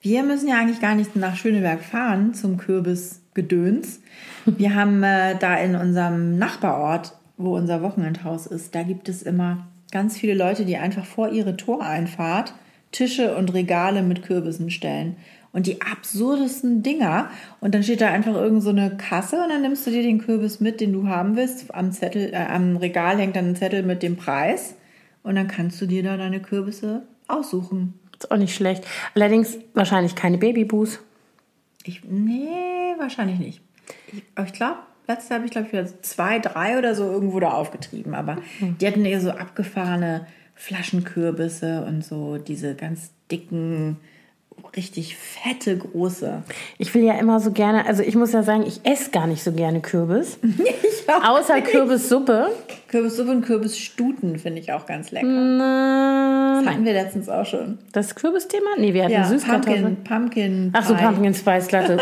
Wir müssen ja eigentlich gar nicht nach Schöneberg fahren zum Kürbisgedöns. Wir haben äh, da in unserem Nachbarort wo unser Wochenendhaus ist, da gibt es immer ganz viele Leute, die einfach vor ihre Toreinfahrt Tische und Regale mit Kürbissen stellen. Und die absurdesten Dinger. Und dann steht da einfach irgend so eine Kasse und dann nimmst du dir den Kürbis mit, den du haben willst. Am Zettel, äh, am Regal hängt dann ein Zettel mit dem Preis. Und dann kannst du dir da deine Kürbisse aussuchen. Ist auch nicht schlecht. Allerdings wahrscheinlich keine Babyboos. Ich, nee, wahrscheinlich nicht. Ich, aber ich glaube, letztes Jahr habe ich, glaube ich, wieder zwei, drei oder so irgendwo da aufgetrieben. Aber die hatten eher so abgefahrene Flaschenkürbisse und so diese ganz dicken, richtig fette, große. Ich will ja immer so gerne, also ich muss ja sagen, ich esse gar nicht so gerne Kürbis. Außer nicht. Kürbissuppe. Kürbissuppe und Kürbisstuten finde ich auch ganz lecker. Na, Das hatten wir letztens auch schon. das Kürbisthema? Nee, wir hatten Ja, Süßkartoffeln. Pumpkin, Pumpkin Ach so. Pumpkin Spice Latte.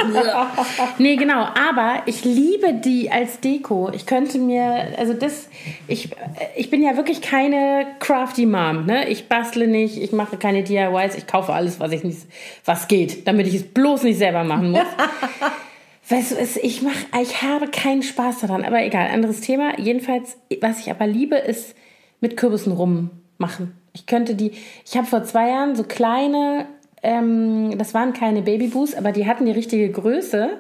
nee, genau. Aber ich liebe die als Deko. Ich könnte mir, also das, ich, ich bin ja wirklich keine crafty Mom. Ne? Ich bastle nicht, ich mache keine DIYs, ich kaufe alles, was ich nicht, was geht, damit ich es bloß nicht selber machen muss. Weißt du, es, ich mach, ich habe keinen Spaß daran, aber egal, anderes Thema. Jedenfalls, was ich aber liebe, ist mit Kürbissen rummachen. Ich könnte die, ich habe vor zwei Jahren so kleine, ähm, das waren keine Babyboos, aber die hatten die richtige Größe.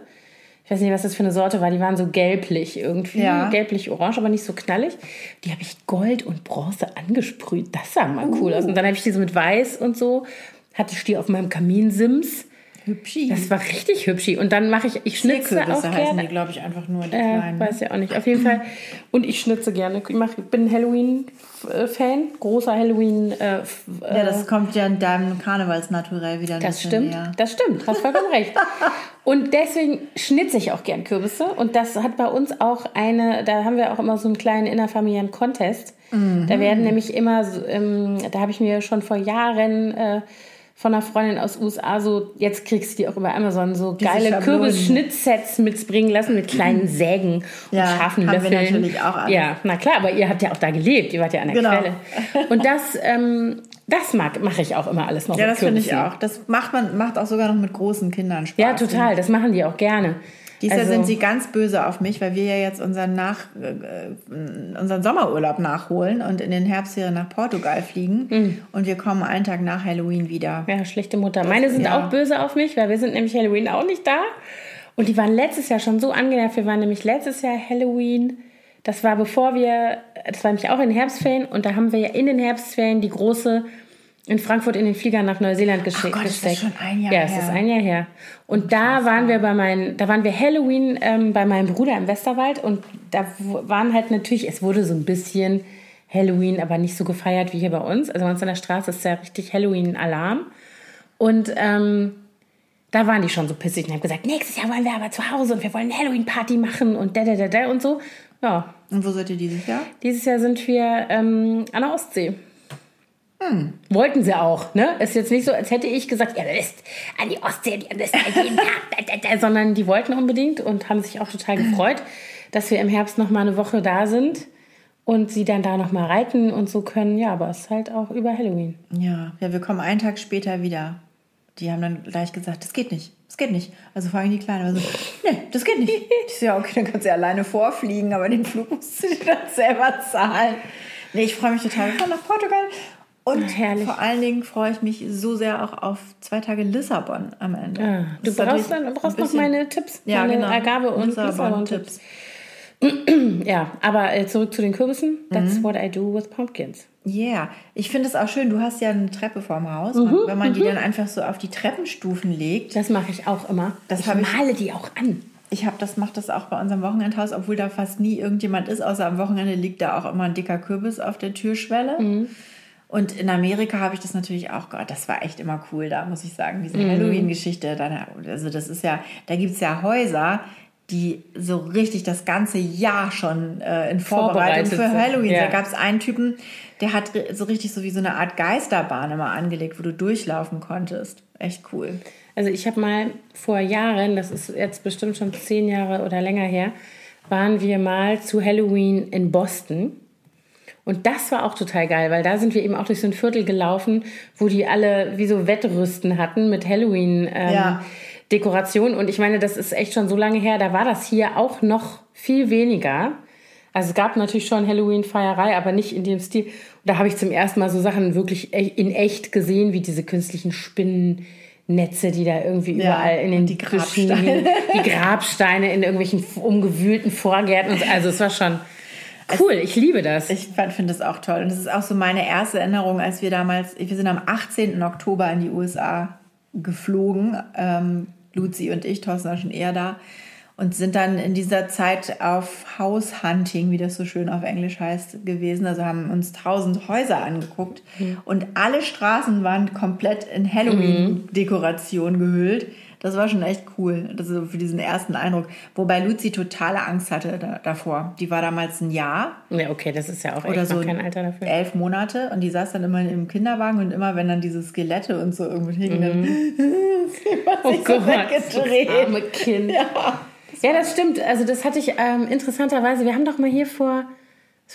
Ich weiß nicht, was das für eine Sorte war. Die waren so gelblich irgendwie, Ja. gelblich-orange, aber nicht so knallig. Die habe ich Gold und Bronze angesprüht. Das sah mal cool aus. Und dann habe ich die so mit Weiß und so, hatte ich die auf meinem Kaminsims. Hübschi. Das war richtig hübschi. Und dann mache ich, ich schnitze auch Kürbisse heißen gerne. die, glaube ich, einfach nur die Äh, kleinen. weiß ja auch nicht. Auf jeden Fall. Und ich schnitze gerne. Ich mach, bin Halloween-Fan, großer Halloween. Äh, f- ja, das kommt ja in deinem Karnevalsnaturell wieder ein das stimmt, näher. das stimmt, hast vollkommen recht. Und deswegen schnitze ich auch gern Kürbisse. Und das hat bei uns auch eine, da haben wir auch immer so einen kleinen innerfamiliären Contest. Mhm. Da werden nämlich immer, ähm, da habe ich mir schon vor Jahren äh, von einer Freundin aus USA so, jetzt kriegst du die auch über Amazon, so geile Schablonen. Kürbisschnittsets mitbringen lassen mit kleinen Sägen Ja, und scharfen haben wir Löffeln. natürlich auch alle. Ja, na klar, aber ihr habt ja auch da gelebt, ihr wart ja an der Genau. Quelle. Und das, ähm, das mag, mache ich auch immer alles noch Ja, das finde ich auch. Das macht man macht auch sogar noch mit großen Kindern Spaß. Ja, total. Das machen die auch gerne. Dieses Jahr Also- sind sie ganz böse auf mich, weil wir ja jetzt unseren, nach, äh, unseren Sommerurlaub nachholen und in den Herbstferien nach Portugal fliegen. Mhm. Und wir kommen einen Tag nach Halloween wieder. Ja, schlechte Mutter. Meine sind ja. auch böse auf mich, weil wir sind nämlich Halloween auch nicht da. Und die waren letztes Jahr schon so angenervt. Wir waren nämlich letztes Jahr Halloween. Das war bevor wir, das war nämlich auch in den Herbstferien. Und da haben wir ja in den Herbstferien die große in Frankfurt in den Flieger nach Neuseeland gesche- Gott, ist das gesteckt. schon ein Jahr ja, es her? ist ein Jahr her. Und da waren wir bei meinen, da waren wir Halloween ähm, bei meinem Bruder im Westerwald und da waren halt natürlich, es wurde so ein bisschen Halloween, aber nicht so gefeiert wie hier bei uns. Also bei uns an der Straße ist ja richtig Halloween-Alarm. Und ähm, da waren die schon so pissig und haben gesagt, nächstes Jahr wollen wir aber zu Hause und wir wollen Halloween-Party machen und da, da, da, da und so. Ja, Und wo seid ihr dieses Jahr? dieses Jahr sind wir ähm, an der Ostsee. Wollten sie auch, ne? Ist jetzt nicht so, als hätte ich gesagt, ja, das ist an die Ostsee, die müssen halt jeden Tag, sondern die wollten unbedingt und haben sich auch total gefreut, dass wir im Herbst noch mal eine Woche da sind und sie dann da noch mal reiten und so können. Ja, aber es ist halt auch über Halloween. Ja, ja, wir kommen einen Tag später wieder. Die haben dann gleich gesagt, das geht nicht, das geht nicht. Also vor allem die Kleinen, also, nee, das geht nicht. Ich so, ja, okay, dann kannst du ja alleine vorfliegen, aber den Flug musst du dir dann selber zahlen. Nee, ich freue mich total. Wir fahren nach Portugal. Und herrlich. vor allen Dingen freue ich mich so sehr auch auf zwei Tage Lissabon am Ende. Ah, du brauchst, dann, brauchst ein noch meine Tipps, ja, meine genau. Agabe und Lissabon-Tipps. Ja, aber äh, zurück zu den Kürbissen. That's what I do with pumpkins. Yeah, ich finde es auch schön. Du hast ja eine Treppe vorm Haus. Mhm, und wenn man die dann einfach so auf die Treppenstufen legt, Das mache ich auch immer. Das ich hab ich- male die auch an. Ich habe das macht das auch bei unserem Wochenendhaus, obwohl da fast nie irgendjemand ist, außer am Wochenende liegt da auch immer ein dicker Kürbis auf der Türschwelle. Mhm. Und in Amerika habe ich das natürlich auch, Gott, das war echt immer cool da, muss ich sagen, diese Mhm. Halloween-Geschichte. Also das ist ja, da gibt es ja Häuser, die so richtig das ganze Jahr schon äh, in Vorbereitung für Halloween. ja. Da gab es einen Typen, der hat so richtig so wie so eine Art Geisterbahn immer angelegt, wo du durchlaufen konntest. Echt cool. Also ich habe mal vor Jahren, das ist jetzt bestimmt schon zehn Jahre oder länger her, waren wir mal zu Halloween in Boston. Und das war auch total geil, weil da sind wir eben auch durch so ein Viertel gelaufen, wo die alle wie so Wettrüsten hatten mit Halloween. Ähm, Ja. Dekoration. Und ich meine, das ist echt schon so lange her, da war das hier auch noch viel weniger. Also es gab natürlich schon Halloween-Feierei, aber nicht in dem Stil. Und da habe ich zum ersten Mal so Sachen wirklich e- in echt gesehen, wie diese künstlichen Spinnennetze, die da irgendwie Ja, überall in den die Büschen Grabsteine. hingen. Die Grabsteine in irgendwelchen umgewühlten Vorgärten. So. Also es war schon cool. Ich liebe das. Ich finde das auch toll. Und das ist auch so meine erste Erinnerung, als wir damals, wir sind am 18. Oktober in die USA geflogen. Ähm, Luzi und ich, Thorsten war schon eher da. Und sind dann in dieser Zeit auf House-Hunting, wie das so schön auf Englisch heißt, gewesen. Also haben uns tausend Häuser angeguckt. Und alle Straßen waren komplett in Halloween-Dekoration gehüllt. Das war schon echt cool. Das ist so für diesen ersten Eindruck. Wobei Luzi totale Angst hatte da, davor. Die war damals ein Jahr Ja, okay, das ist ja auch echt oder so noch kein Alter dafür. elf Monate und die saß dann immer im Kinderwagen und immer, wenn dann diese Skelette und so irgendwo hingen, dann Oh sich so weggedreht. das arme Kind. Ja. Ja, das stimmt. Also das hatte ich ähm, interessanterweise. Wir haben doch mal hier vor,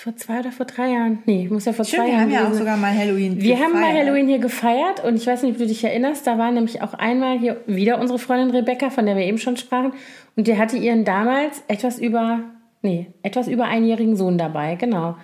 vor zwei oder vor drei Jahren? Nee, muss ja vor Stimmt, zwei wir Jahren haben ja auch sogar mal Halloween Wir haben mal gefeiert. Halloween hier gefeiert und ich weiß nicht, ob du dich erinnerst, da war nämlich auch einmal hier wieder unsere Freundin Rebecca, von der wir eben schon sprachen, und die hatte ihren damals etwas über, nee, etwas über einjährigen Sohn dabei, genau.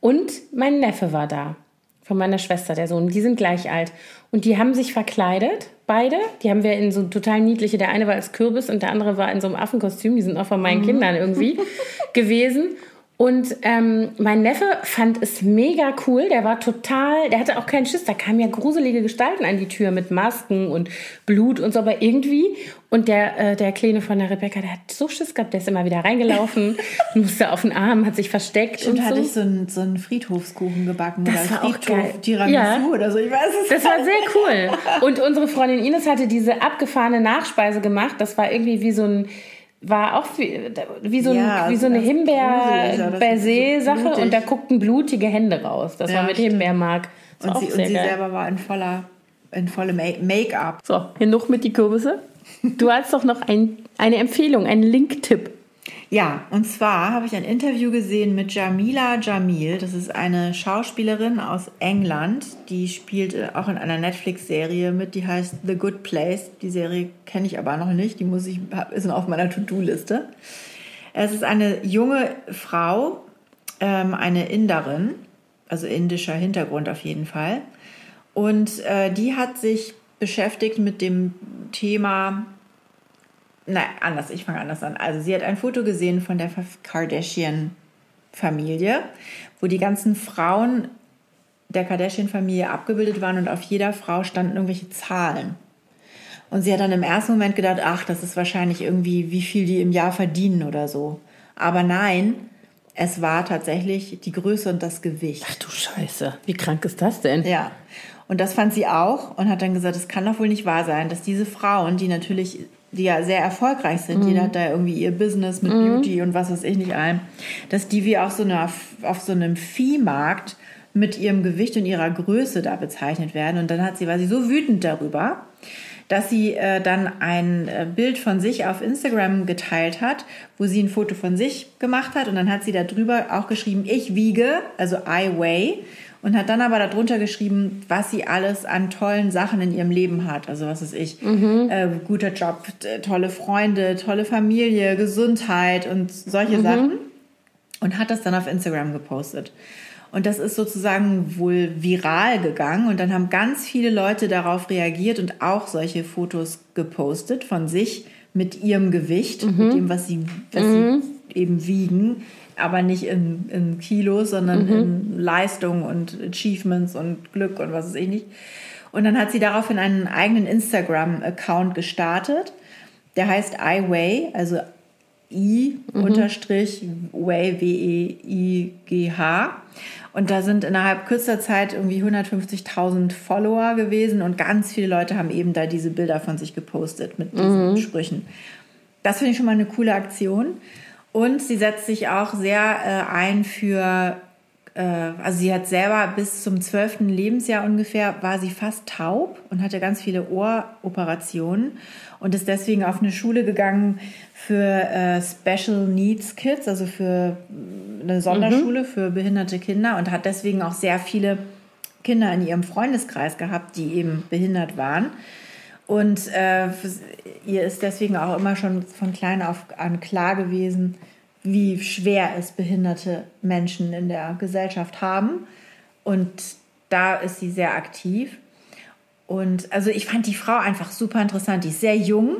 Und mein Neffe war da, von meiner Schwester, der Sohn, die sind gleich alt. Und die haben sich verkleidet, beide. Die haben wir in so total niedliche, der eine war als Kürbis und der andere war in so einem Affenkostüm, die sind auch von meinen Kindern irgendwie gewesen. Und ähm, mein Neffe fand es mega cool. Der war total, der hatte auch keinen Schiss. Da kamen ja gruselige Gestalten an die Tür mit Masken und Blut und so, aber irgendwie. Und der, äh, der Kleine von der Rebecca, der hat so Schiss gehabt, der ist immer wieder reingelaufen, musste auf den Arm, hat sich versteckt Und und hatte so. ich so einen, so einen Friedhofskuchen gebacken. Das oder war auch Friedhof geil. Tiramisu Ja. oder so, ich weiß es Das war sehr cool. Und unsere Freundin Ines hatte diese abgefahrene Nachspeise gemacht. Das war irgendwie wie so ein, war auch wie, wie so, ein, Ja, wie so eine Himbeer-Baiser-Sache blutig. und da guckten blutige Hände raus. Das Ja, war mit stimmt. Himbeermark. Das Und sie, und sie selber war in voller, in vollem Ma- Make-up. So, genug mit die Kürbisse. Du hast doch noch ein, eine Empfehlung, einen Link-Tipp. Ja, und zwar habe ich ein Interview gesehen mit Jamila Jamil. Das ist eine Schauspielerin aus England. Die spielt äh, auch in einer Netflix-Serie mit, die heißt The Good Place. Die Serie kenne ich aber noch nicht. Die muss ich, ist auf meiner To-Do-Liste. Es ist eine junge Frau, ähm, eine Inderin, also indischer Hintergrund auf jeden Fall. Und äh, die hat sich beschäftigt mit dem Thema Nein, anders, ich fange anders an. Also sie hat ein Foto gesehen von der Kardashian-Familie, wo die ganzen Frauen der Kardashian-Familie abgebildet waren und auf jeder Frau standen irgendwelche Zahlen. Und sie hat dann im ersten Moment gedacht, ach, das ist wahrscheinlich irgendwie, wie viel die im Jahr verdienen oder so. Aber nein, es war tatsächlich die Größe und das Gewicht. Ach du Scheiße, wie krank ist das denn? Ja. Und das fand sie auch und hat dann gesagt, es kann doch wohl nicht wahr sein, dass diese Frauen, die natürlich, die ja sehr erfolgreich sind, jeder hat da irgendwie ihr Business mit Beauty und was weiß ich nicht allem, dass die wie auf so, einer, auf so einem Viehmarkt mit ihrem Gewicht und ihrer Größe da bezeichnet werden. Und dann hat sie, war sie so wütend darüber, dass sie äh, dann ein äh, Bild von sich auf Instagram geteilt hat, wo sie ein Foto von sich gemacht hat. Und dann hat sie darüber auch geschrieben, ich wiege, also I weigh und hat dann aber darunter geschrieben, was sie alles an tollen Sachen in ihrem Leben hat. Also was ist ich, äh, guter Job, tolle Freunde, tolle Familie, Gesundheit und solche Sachen. Und hat das dann auf Instagram gepostet. Und das ist sozusagen wohl viral gegangen. Und dann haben ganz viele Leute darauf reagiert und auch solche Fotos gepostet von sich mit ihrem Gewicht, mit dem, was sie, was sie eben wiegen, aber nicht in, in Kilos, sondern in Leistung und Achievements und Glück und was weiß ich nicht. Und dann hat sie daraufhin einen eigenen Instagram-Account gestartet. Der heißt iWay, also I unterstrich Way, W-E-I-G-H. Und da sind innerhalb kürzester Zeit irgendwie 150.000 Follower gewesen und ganz viele Leute haben eben da diese Bilder von sich gepostet mit diesen Sprüchen. Das finde ich schon mal eine coole Aktion. Und sie setzt sich auch sehr äh, ein für, äh, also sie hat selber bis zum 12. Lebensjahr ungefähr, war sie fast taub und hatte ganz viele Ohroperationen und ist deswegen auf eine Schule gegangen für äh, Special Needs Kids, also für eine Sonderschule für behinderte Kinder und hat deswegen auch sehr viele Kinder in ihrem Freundeskreis gehabt, die eben behindert waren. Und äh, ihr ist deswegen auch immer schon von klein auf an klar gewesen, wie schwer es behinderte Menschen in der Gesellschaft haben. Und da ist sie sehr aktiv. Und also ich fand die Frau einfach super interessant. Die ist sehr jung,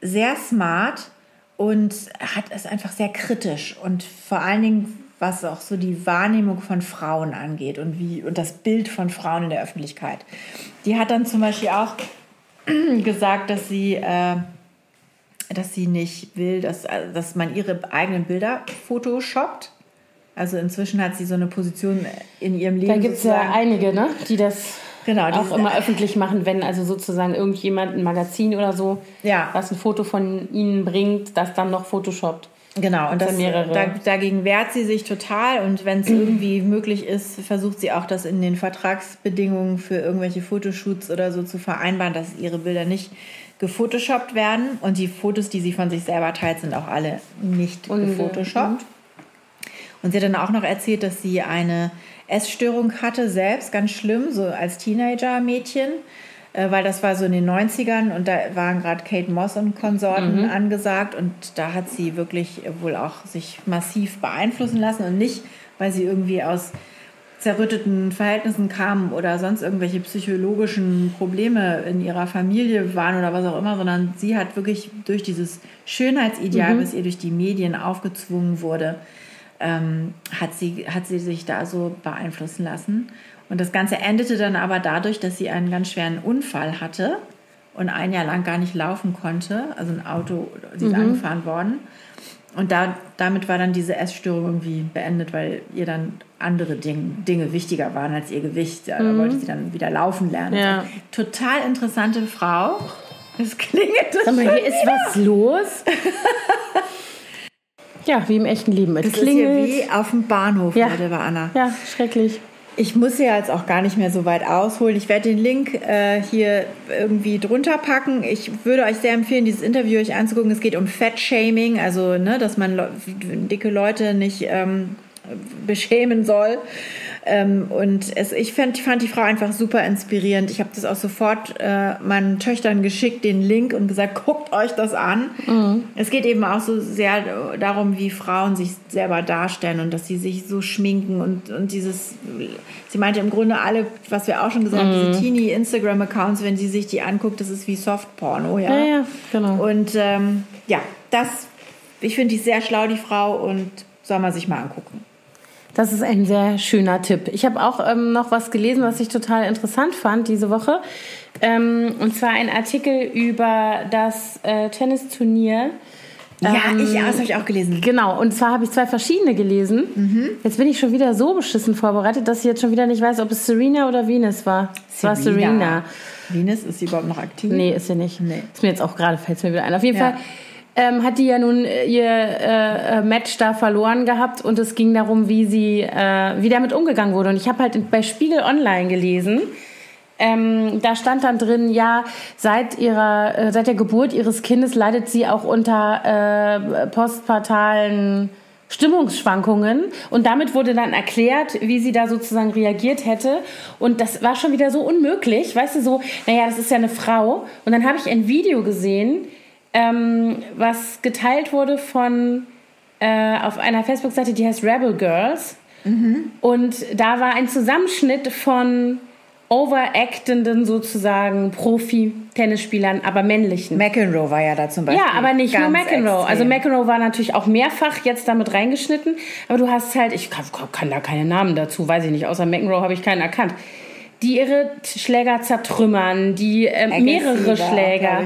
sehr smart und hat es einfach sehr kritisch und vor allen Dingen was auch so die Wahrnehmung von Frauen angeht und wie und das Bild von Frauen in der Öffentlichkeit. Die hat dann zum Beispiel auch gesagt, dass sie äh, dass sie nicht will, dass, dass man ihre eigenen Bilder photoshoppt. Also inzwischen hat sie so eine Position in ihrem Leben. Da gibt es ja einige, ne? die das genau, auch immer öffentlich machen, wenn also sozusagen irgendjemand ein Magazin oder so, ja. was ein Foto von ihnen bringt, das dann noch photoshoppt. Genau, und das, da, dagegen wehrt sie sich total und wenn es irgendwie möglich ist, versucht sie auch das in den Vertragsbedingungen für irgendwelche Fotoshoots oder so zu vereinbaren, dass ihre Bilder nicht gefotoshoppt werden. Und die Fotos, die sie von sich selber teilt, sind auch alle nicht gefotoshoppt. Und sie hat dann auch noch erzählt, dass sie eine Essstörung hatte, selbst ganz schlimm, so als Teenager-Mädchen äh, weil das war so in den 90ern und da waren gerade Kate Moss und Konsorten mhm. angesagt und da hat sie wirklich wohl auch sich massiv beeinflussen lassen und nicht, weil sie irgendwie aus zerrütteten Verhältnissen kam oder sonst irgendwelche psychologischen Probleme in ihrer Familie waren oder was auch immer, sondern sie hat wirklich durch dieses Schönheitsideal, mhm. was ihr durch die Medien aufgezwungen wurde, ähm, hat, sie, hat sie sich da so beeinflussen lassen. Und das Ganze endete dann aber dadurch, dass sie einen ganz schweren Unfall hatte und ein Jahr lang gar nicht laufen konnte. Also ein Auto, sie ist mhm. angefahren worden. Und da, damit war dann diese Essstörung irgendwie beendet, weil ihr dann andere Ding, Dinge wichtiger waren als ihr Gewicht. Da mhm. wollte sie dann wieder laufen lernen. Ja. Total interessante Frau. Es klingelt. Sag mal, hier ist was los. ja, wie im echten Leben. Es das klingelt. ist hier wie auf dem Bahnhof, ja. Leute, war Anna. Ja, schrecklich. Ich muss ja jetzt auch gar nicht mehr so weit ausholen. Ich werde den Link äh, hier irgendwie drunter packen. Ich würde euch sehr empfehlen, dieses Interview euch anzugucken. Es geht um Fat-Shaming, also ne, dass man le dicke Leute nicht ähm, beschämen soll. Ähm, und es, ich fand, fand die Frau einfach super inspirierend. Ich habe das auch sofort äh, meinen Töchtern geschickt, den Link und gesagt, guckt euch das an. Mhm. Es geht eben auch so sehr darum, wie Frauen sich selber darstellen und dass sie sich so schminken und, und dieses, sie meinte im Grunde alle, was wir auch schon gesagt haben, mhm. diese Teenie-Instagram-Accounts, wenn sie sich die anguckt, das ist wie Softporno, ja. Ja, ja, genau. Und ähm, ja, das, ich finde die sehr schlau, die Frau, und soll man sich mal angucken. Das ist ein sehr schöner Tipp. Ich habe auch ähm, noch was gelesen, was ich total interessant fand diese Woche. Ähm, und zwar ein Artikel über das äh, Tennisturnier. Ja, ähm, ich, ja, das habe ich auch gelesen. Genau, und zwar habe ich zwei verschiedene gelesen. Mhm. Jetzt bin ich schon wieder so beschissen vorbereitet, dass ich jetzt schon wieder nicht weiß, ob es Serena oder Venus war. Es war Serena. Venus, ist sie überhaupt noch aktiv? Nee, ist sie nicht. Nee. Ist mir jetzt auch gerade, fällt es mir wieder ein. Auf jeden ja. Fall ähm, hat die ja nun äh, ihr äh, äh, Match da verloren gehabt und es ging darum, wie sie, äh, wie damit umgegangen wurde. Und ich habe halt bei Spiegel Online gelesen, ähm, da stand dann drin, ja, seit ihrer, äh, seit der Geburt ihres Kindes leidet sie auch unter äh, postpartalen Stimmungsschwankungen. Und damit wurde dann erklärt, wie sie da sozusagen reagiert hätte. Und das war schon wieder so unmöglich, weißt du, so, naja, das ist ja eine Frau. Und dann habe ich ein Video gesehen, ähm, was geteilt wurde von äh, auf einer Facebook-Seite, die heißt Rebel Girls. Mhm. Und da war ein Zusammenschnitt von overactenden sozusagen Profi-Tennisspielern, aber männlichen. McEnroe war ja da zum Beispiel. Ja, aber nicht nur McEnroe. Also McEnroe war natürlich auch mehrfach jetzt damit reingeschnitten, aber du hast halt, ich kann, kann da keine Namen dazu, weiß ich nicht, außer McEnroe habe ich keinen erkannt die ihre Schläger zertrümmern, die äh, mehrere Schläger,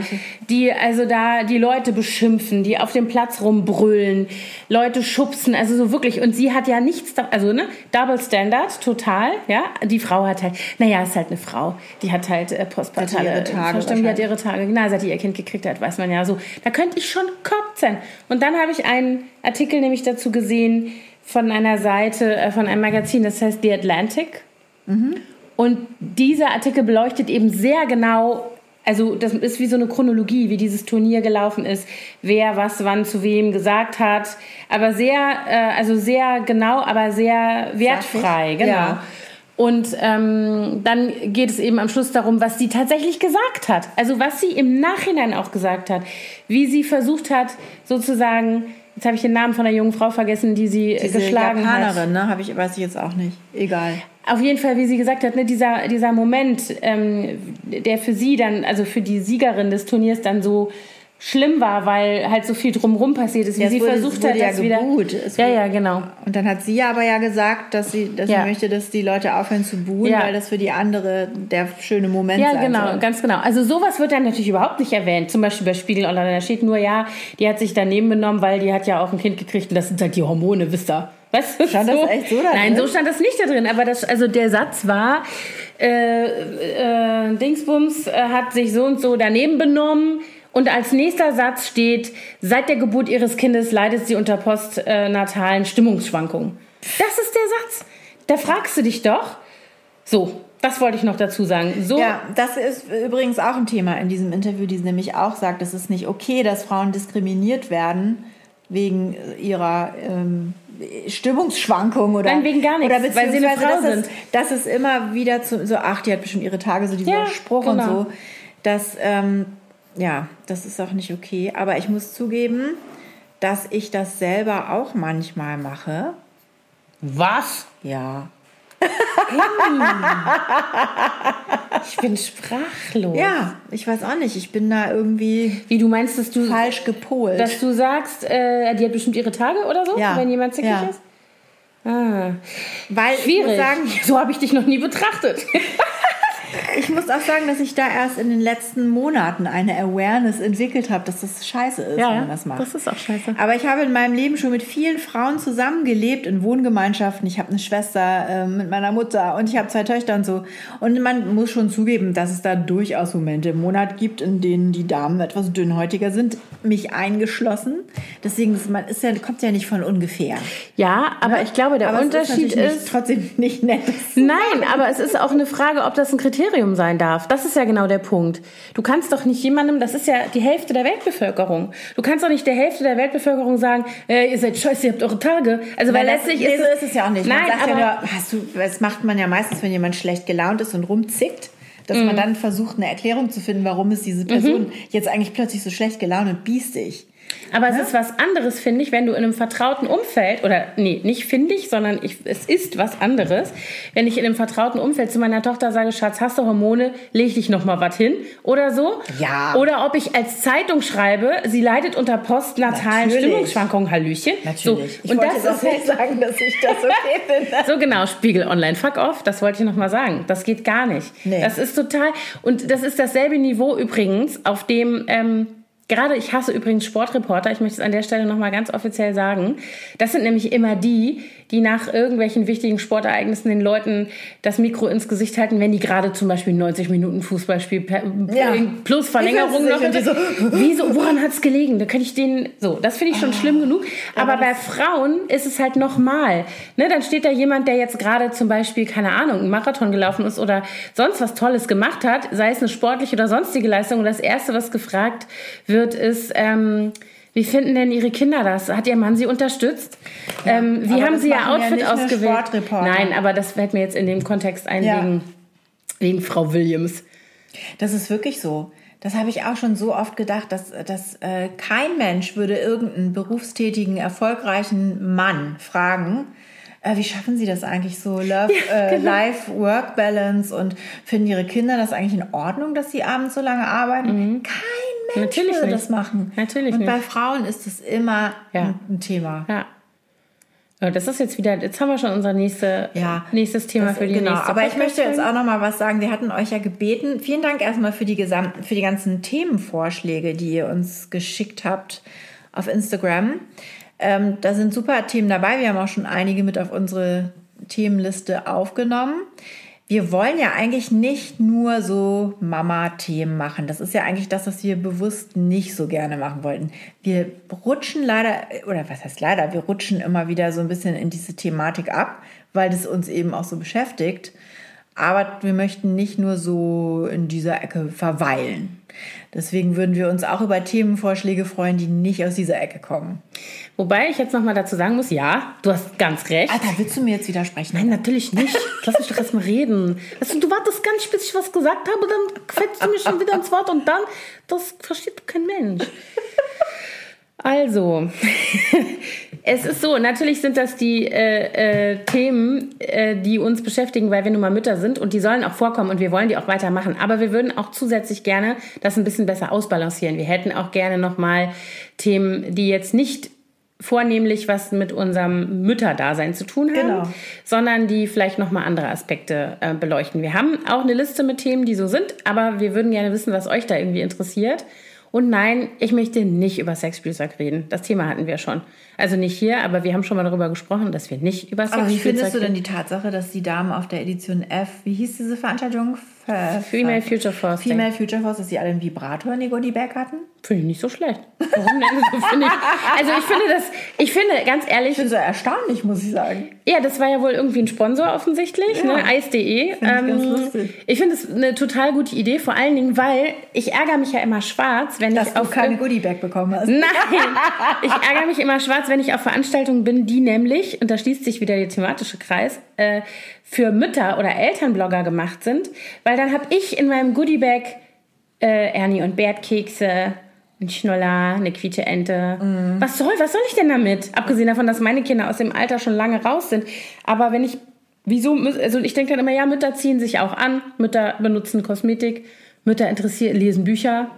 die also da die Leute beschimpfen, die auf dem Platz rumbrüllen, Leute schubsen, also so wirklich. Und sie hat ja nichts, also ne, Double Standard, total, ja. Die Frau hat halt, naja, ist halt eine Frau, die hat halt äh, postpartale ihre Tage, die hat ihre Tage, genau, seit die ihr Kind gekriegt hat, weiß man ja so. Da könnte ich schon kotzen. Und dann habe ich einen Artikel nämlich dazu gesehen von einer Seite, äh, von einem Magazin, das heißt The Atlantic. Mhm. Und dieser Artikel beleuchtet eben sehr genau, also das ist wie so eine Chronologie, wie dieses Turnier gelaufen ist, wer was wann zu wem gesagt hat, aber sehr, äh, also sehr genau, aber sehr wertfrei, genau. Ja. Und ähm, dann geht es eben am Schluss darum, was sie tatsächlich gesagt hat. Also was sie im Nachhinein auch gesagt hat. Wie sie versucht hat, sozusagen Jetzt habe ich den Namen von der jungen Frau vergessen, die sie äh, Diese geschlagen Japanerin, hat. ne? Habe ich, weiß ich jetzt auch nicht. Egal. Auf jeden Fall, wie sie gesagt hat, ne, dieser, dieser Moment, ähm, der für sie dann, also für die Siegerin des Turniers dann so schlimm war, weil halt so viel drumherum passiert ist, wie Ja, sie wurde- versucht hat, ja das wieder. gebuht. Es Ja, ja, genau. Und dann hat sie aber ja gesagt, dass sie, dass Ja. sie möchte, dass die Leute aufhören zu buhen, Ja. weil das für die andere der schöne Moment Ja, sein genau, soll. ganz genau. Also sowas wird dann natürlich überhaupt nicht erwähnt. Zum Beispiel bei Spiegel Online, da steht nur, ja, die hat sich daneben benommen, weil die hat ja auch ein Kind gekriegt und das sind halt die Hormone, wisst ihr. Du, Stand das echt so da Nein, drin? so stand das nicht da drin. Aber das, also der Satz war, äh, äh, Dingsbums äh, hat sich so und so daneben benommen. Und als nächster Satz steht, seit der Geburt ihres Kindes leidet sie unter postnatalen Stimmungsschwankungen. Das ist der Satz. Da fragst du dich doch. So, das wollte ich noch dazu sagen. So, Ja, das ist übrigens auch ein Thema in diesem Interview, die sie nämlich auch sagt, es ist nicht okay, dass Frauen diskriminiert werden wegen ihrer ähm, Stimmungsschwankung oder Nein, wegen gar nichts, oder weil sie eine Frau dass sind. Es, dass es immer wieder zu, so ach, die hat bestimmt ihre Tage, so dieser Ja, Spruch genau. und so, dass ähm, ja, das ist auch nicht okay. Aber ich muss zugeben, dass ich das selber auch manchmal mache. was? Ja. Ich bin sprachlos. Ja, ich weiß auch nicht. Ich bin da irgendwie Wie du meinst, dass du, falsch gepolt. dass du sagst, äh, die hat bestimmt ihre Tage oder so, Ja. wenn jemand zickig Ja. ist? Ah, Weil ich schwierig. muss sagen, so habe ich dich noch nie betrachtet. Ich muss auch sagen, dass ich da erst in den letzten Monaten eine Awareness entwickelt habe, dass das scheiße ist, wenn man das macht. das ist auch scheiße. Aber ich habe in meinem Leben schon mit vielen Frauen zusammengelebt, in Wohngemeinschaften. Ich habe eine Schwester ähm, mit meiner Mutter und ich habe zwei Töchter und so. Und man muss schon zugeben, dass es da durchaus Momente im Monat gibt, in denen die Damen etwas dünnhäutiger sind, mich eingeschlossen. Deswegen ist man ist ja, kommt ja nicht von ungefähr. Ja, aber ich glaube, der Aber Unterschied ist, nicht, trotzdem nicht nett. Nein, aber es ist auch eine Frage, ob das ein Kriterium sein darf. Das ist ja genau der Punkt. Du kannst doch nicht jemandem, das ist ja die Hälfte der Weltbevölkerung. Du kannst doch nicht der Hälfte der Weltbevölkerung sagen, äh, ihr seid scheiße, ihr habt eure Tage. Also weil das- letztlich ist so ist es ja auch nicht. Nein, aber ja nur, hast du, das macht man ja meistens, wenn jemand schlecht gelaunt ist und rumzickt, dass Mhm. man dann versucht, eine Erklärung zu finden, warum ist diese Person jetzt eigentlich plötzlich so schlecht gelaunt und biestig. Aber es ist was anderes, finde ich, wenn du in einem vertrauten Umfeld, oder nee, nicht finde ich, sondern ich, es ist was anderes, wenn ich in einem vertrauten Umfeld zu meiner Tochter sage, Schatz, hast du Hormone, leg dich noch mal was hin oder so. Ja. Oder ob ich als Zeitung schreibe, sie leidet unter postnatalen Natürlich. Stimmungsschwankungen, Hallöchen. Natürlich. So, und das jetzt auch ist nicht sagen, dass ich das okay finde. so genau, Spiegel Online, fuck off, das wollte ich noch mal sagen. Das geht gar nicht. Nee. Das ist total, und das ist dasselbe Niveau übrigens, auf dem, ähm, gerade ich hasse übrigens Sportreporter, ich möchte es an der Stelle noch mal ganz offiziell sagen. Das sind nämlich immer die, die nach irgendwelchen wichtigen Sportereignissen den Leuten das Mikro ins Gesicht halten, wenn die gerade zum Beispiel 90 Minuten Fußballspiel Ja. plus Verlängerung noch. die Wieso, woran hat es gelegen? Da könnte ich den, so, das finde ich schon schlimm genug. Aber bei Frauen ist es halt nochmal. Ne, dann steht da jemand, der jetzt gerade zum Beispiel, keine Ahnung, einen Marathon gelaufen ist oder sonst was Tolles gemacht hat, sei es eine sportliche oder sonstige Leistung. Und das Erste, was gefragt wird, ist, ähm, wie finden denn Ihre Kinder das? Hat Ihr Mann Sie unterstützt? ähm, wie haben Sie Ihr ja Outfit nicht nur ausgewählt? Nein, aber das fällt mir jetzt in dem Kontext ein Ja. wegen, wegen Frau Williams. Das ist wirklich so. Das habe ich auch schon so oft gedacht, dass, dass äh, kein Mensch würde irgendeinen berufstätigen, erfolgreichen Mann fragen, äh, wie schaffen Sie das eigentlich so? Love, äh, genau. Life-Work-Balance und finden Ihre Kinder das eigentlich in Ordnung, dass sie abends so lange arbeiten? Kein Mensch Mhm. Natürlich würde nicht. das machen. Natürlich und nicht. bei Frauen ist es immer Ja. ein, Thema. Ja. Ja, Das ist jetzt wieder, jetzt haben wir schon unser nächste, Ja, nächstes Thema Das- für die genau. nächste Aber ich möchte jetzt auch noch mal was sagen. Wir hatten euch ja gebeten. Vielen Dank erstmal für die gesamten, für die ganzen Themenvorschläge, die ihr uns geschickt habt auf Instagram. Ähm, da sind super Themen dabei. Wir haben auch schon einige mit auf unsere Themenliste aufgenommen. Wir wollen ja eigentlich nicht nur so Mama-Themen machen. Das ist ja eigentlich das, was wir bewusst nicht so gerne machen wollten. Wir rutschen leider, oder was heißt leider, wir rutschen immer wieder so ein bisschen in diese Thematik ab, weil das uns eben auch so beschäftigt. Aber wir möchten nicht nur so in dieser Ecke verweilen. Deswegen würden wir uns auch über Themenvorschläge freuen, die nicht aus dieser Ecke kommen. Wobei ich jetzt nochmal dazu sagen muss, ja, du hast ganz recht. Alter, willst du mir jetzt widersprechen? Nein, natürlich nicht. Lass mich doch erstmal reden. Also, du wartest gar nicht, bis ich was gesagt habe, dann quetschst du mir schon wieder ins Wort und dann, das versteht kein Mensch. Also, es ist so, natürlich sind das die äh, äh, Themen, äh, die uns beschäftigen, weil wir nun mal Mütter sind und die sollen auch vorkommen und wir wollen die auch weitermachen. Aber wir würden auch zusätzlich gerne das ein bisschen besser ausbalancieren. Wir hätten auch gerne nochmal Themen, die jetzt nicht vornehmlich was mit unserem Mütterdasein zu tun haben, Genau. sondern die vielleicht nochmal andere Aspekte äh, beleuchten. Wir haben auch eine Liste mit Themen, die so sind, aber wir würden gerne wissen, was euch da irgendwie interessiert. Und nein, ich möchte nicht über Sexspielzeug reden. Das Thema hatten wir schon. Also nicht hier, aber wir haben schon mal darüber gesprochen, dass wir nicht über Aber wie findest du denn die Tatsache, dass die Damen auf der Edition F, wie hieß diese Veranstaltung? Female Future Force. Female Future Force, dass sie alle einen Vibrator in die Goodie Bag hatten? Finde ich nicht so schlecht. Warum denn? So finde ich, also ich finde das, ich finde ganz ehrlich, Ich bin so erstaunlich, muss ich sagen. Ja, das war ja wohl irgendwie ein Sponsor offensichtlich, Ja. ne? Eis.de. Find ich ganz lustig. ich finde es eine total gute Idee, vor allen Dingen, weil ich ärgere mich ja immer schwarz, wenn Dass ich du auf keine Goodie Bag bekommen hast. Nein, ich ärgere mich immer schwarz, wenn ich auf Veranstaltungen bin, die nämlich, und da schließt sich wieder der thematische Kreis, äh, für Mütter oder Elternblogger gemacht sind, weil dann habe ich in meinem Goodiebag äh, Ernie und Bert Kekse, ein Schnuller, eine quiete Ente. Mhm. Was soll, was soll ich denn damit? Abgesehen davon, dass meine Kinder aus dem Alter schon lange raus sind. Aber wenn ich, wieso, also ich denke dann immer, ja, Mütter ziehen sich auch an, Mütter benutzen Kosmetik, Mütter interessieren, lesen Bücher,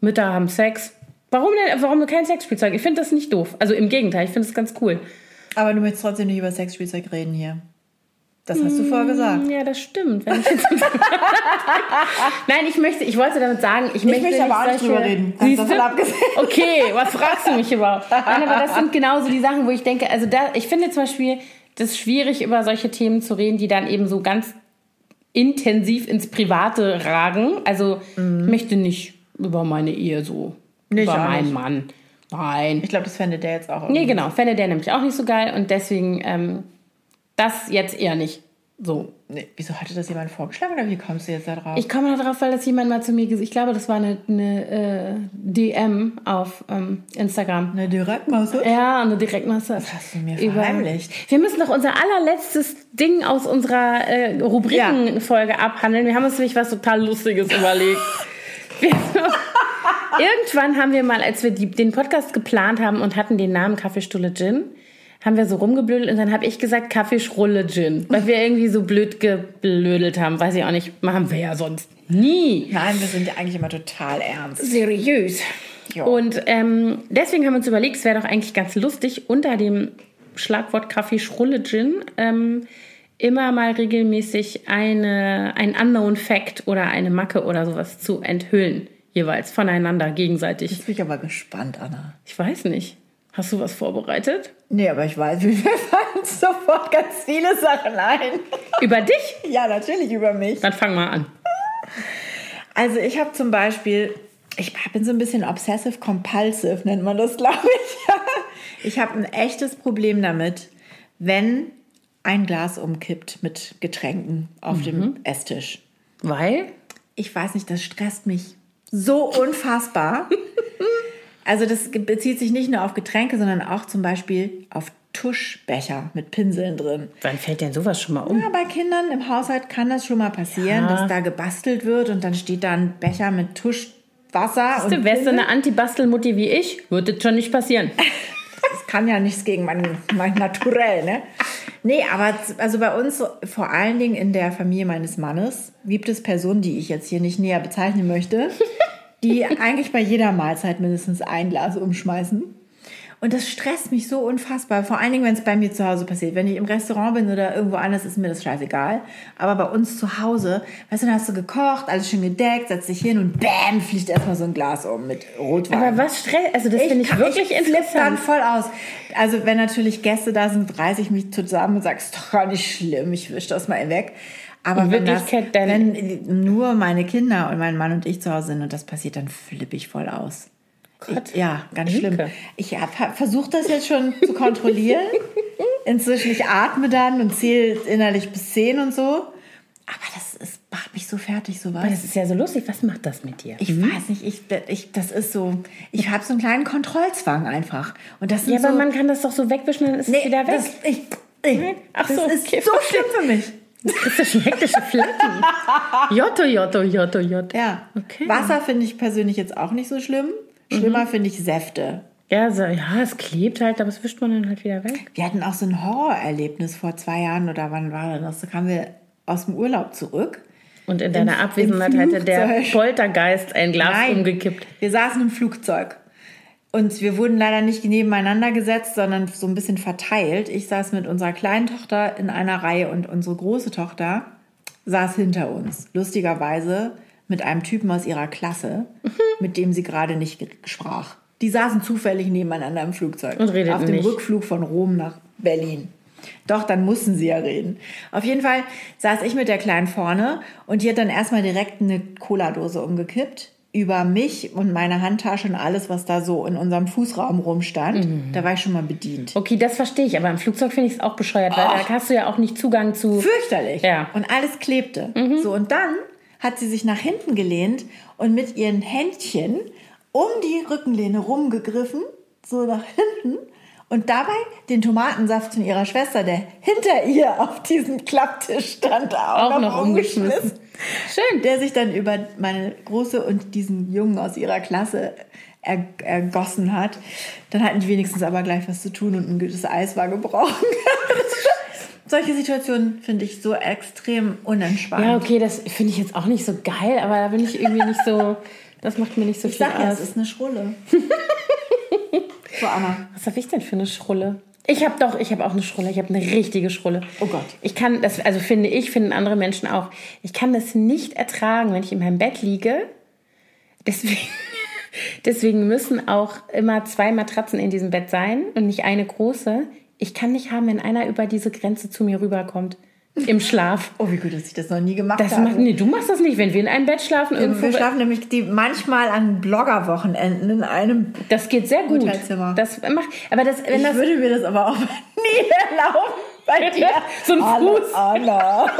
Mütter haben Sex. Warum denn, warum kein Sexspielzeug? Ich finde das nicht doof. Also im Gegenteil, ich finde es ganz cool. Aber du möchtest trotzdem nicht über Sexspielzeug reden hier. Das hast du vorher gesagt. Ja, das stimmt. Ich Nein, ich möchte, ich wollte damit sagen, ich, möchte, möchte aber auch nicht drüber reden. Siehst du? abgesehen. Okay, was fragst du mich überhaupt? Nein, aber das sind genauso die Sachen, wo ich denke, also da, ich finde zum Beispiel das schwierig, über solche Themen zu reden, die dann eben so ganz intensiv ins Private ragen. Also ich möchte nicht über meine Ehe so, Nicht, über meinen. Mann. Nein. Ich glaube, das fände der jetzt auch. Nee, irgendwie. genau. Fände der nämlich auch nicht so geil und deswegen ähm, das jetzt eher nicht so. Nee, wieso hatte das jemand vorgeschlagen oder wie kommst du jetzt da drauf? Ich komme darauf, weil das jemand mal zu mir gesagt Ich glaube, das war eine, eine äh, DM auf ähm, Instagram. Eine Direktmasse? Ja, eine Direktmasse. Was hast du mir verheimlicht? Wir müssen noch unser allerletztes Ding aus unserer äh, Rubrikenfolge abhandeln. Wir haben uns nämlich was total Lustiges überlegt. Irgendwann haben wir mal, als wir die, den Podcast geplant haben und hatten den Namen Kaffeestulle Gin, haben wir so rumgeblödelt und dann habe ich gesagt Kaffeeschrulle Gin, weil wir irgendwie so blöd geblödelt haben. Weiß ich auch nicht, machen wir ja sonst nie Nein, wir sind ja eigentlich immer total ernst. seriös. Ja. Und ähm, deswegen haben wir uns überlegt, es wäre doch eigentlich ganz lustig, unter dem Schlagwort Kaffee Schrulle Gin ähm, immer mal regelmäßig eine, ein Unknown Fact oder eine Macke oder sowas zu enthüllen. Jeweils voneinander, gegenseitig. Jetzt bin ich aber gespannt, Anna. Ich weiß nicht. Hast du was vorbereitet? Nee, aber ich weiß, wir fallen sofort ganz viele Sachen ein. Über dich? ja, natürlich über mich. Dann fang mal an. Also ich habe zum Beispiel, ich bin so ein bisschen obsessive compulsive, nennt man das, glaube ich. ich habe ein echtes Problem damit, wenn ein Glas umkippt mit Getränken auf dem Esstisch. Weil? Ich weiß nicht, das stresst mich so unfassbar. Also das bezieht sich nicht nur auf Getränke, sondern auch zum Beispiel auf Tuschbecher mit Pinseln drin. Wann fällt denn sowas schon mal um? Ja, bei Kindern im Haushalt kann das schon mal passieren, Ja. dass da gebastelt wird und dann steht da ein Becher mit Tuschwasser. und Du wärst Pinsel. eine Anti-Bastelmutti wie ich, wird das schon nicht passieren. Das kann ja nichts gegen mein, mein Naturell, ne? Nee, aber also bei uns, vor allen Dingen in der Familie meines Mannes, gibt es Personen, die ich jetzt hier nicht näher bezeichnen möchte, die eigentlich bei jeder Mahlzeit mindestens ein Glas umschmeißen. Und das stresst mich so unfassbar. Vor allen Dingen, wenn es bei mir zu Hause passiert. Wenn ich im Restaurant bin oder irgendwo anders, ist mir das scheißegal. Aber bei uns zu Hause, weißt du, dann hast du gekocht, alles schön gedeckt, setzt dich hin und bäm, fliegt erstmal so ein Glas um mit Rotwein. Aber was stresst, also das finde ich kann- wirklich ich flipp dann interessant. voll aus. Also wenn natürlich Gäste da sind, reiße ich mich zusammen und sage, ist doch gar nicht schlimm, ich wische das mal weg. Aber In wenn, das, Wirklichkeit wenn nur meine Kinder und mein Mann und ich zu Hause sind und das passiert, dann flippe ich voll aus. Gott. Ich, ja, ganz schlimm. Ich habe versucht, das jetzt schon zu kontrollieren. Inzwischen, ich atme dann und zähle innerlich bis zehn und so. Aber das ist, macht mich so fertig, sowas. Aber das ist ja so lustig. Was macht das mit dir? Ich weiß nicht, ich, ich, das ist so, ich habe so einen kleinen Kontrollzwang einfach. Und das ja, aber so, man kann das doch so wegwischen, dann ist es wieder weg. Das, ich, ich, Ach das so, ist okay, so schlimm für mich. Kriegst ja schon hektische Flecken. Jotto, Jotto, Jotto, Jotto. Ja. Okay. Wasser finde ich persönlich jetzt auch nicht so schlimm. Schlimmer finde ich Säfte. Ja, so, ja, es klebt halt, aber es wischt man dann halt wieder weg. Wir hatten auch so ein Horrorerlebnis vor zwei Jahren oder wann war das? Da kamen wir aus dem Urlaub zurück. Und in deiner Abwesenheit hatte der. Poltergeist ein Glas Nein, umgekippt. Wir saßen im Flugzeug. Und wir wurden leider nicht nebeneinander gesetzt, sondern so ein bisschen verteilt. Ich saß mit unserer kleinen Tochter in einer Reihe und unsere große Tochter saß hinter uns. Lustigerweise mit einem Typen aus ihrer Klasse, mit dem sie gerade nicht sprach. Die saßen zufällig nebeneinander im Flugzeug. Und redeten Auf dem nicht. Rückflug von Rom nach Berlin. Doch, dann mussten sie ja reden. Auf jeden Fall saß ich mit der Kleinen vorne und die hat dann erstmal direkt eine Cola-Dose umgekippt über mich und meine Handtasche und alles, was da so in unserem Fußraum rumstand. Mhm. Da war ich schon mal bedient. Okay, das verstehe ich, aber im Flugzeug finde ich es auch bescheuert, weil da hast du ja auch nicht Zugang zu. Fürchterlich. Ja. Mhm. Und alles klebte. So, und dann hat sie sich nach hinten gelehnt und mit ihren Händchen um die Rückenlehne rumgegriffen, so nach hinten. Und dabei den Tomatensaft von ihrer Schwester, der hinter ihr auf diesem Klapptisch stand, auch, Auch noch umgeschmissen. Schön. Der sich dann über meine Große und diesen Jungen aus ihrer Klasse er, ergossen hat. Dann hatten die wenigstens aber gleich was zu tun und ein gutes Eis war gebrochen. Solche Situationen finde ich so extrem unentspannt. Ja, okay, das finde ich jetzt auch nicht so geil, aber da bin ich irgendwie nicht so. Das macht mir nicht so Ich viel sag ja, es ist eine Schrulle. so, Anna. Was habe ich denn für eine Schrulle? Ich habe doch, ich habe auch eine Schrulle. Ich habe eine richtige Schrulle. Oh Gott. Ich kann das, also finde ich, finden andere Menschen auch. Ich kann das nicht ertragen, wenn ich in meinem Bett liege. Deswegen, deswegen müssen auch immer zwei Matratzen in diesem Bett sein und nicht eine große. Ich kann nicht haben, wenn einer über diese Grenze zu mir rüberkommt. Im Schlaf. Oh, wie gut, dass ich das noch nie gemacht Das habe. macht, nee, du machst das nicht, wenn wir in einem Bett schlafen. Irgendwo, wir schlafen nämlich die manchmal an Bloggerwochenenden in einem. das geht sehr gut. Hotelzimmer. Das macht, aber das, wenn Ich das, würde mir das aber auch nie erlauben bei dir. So ein Hallo, Fuß. Anna.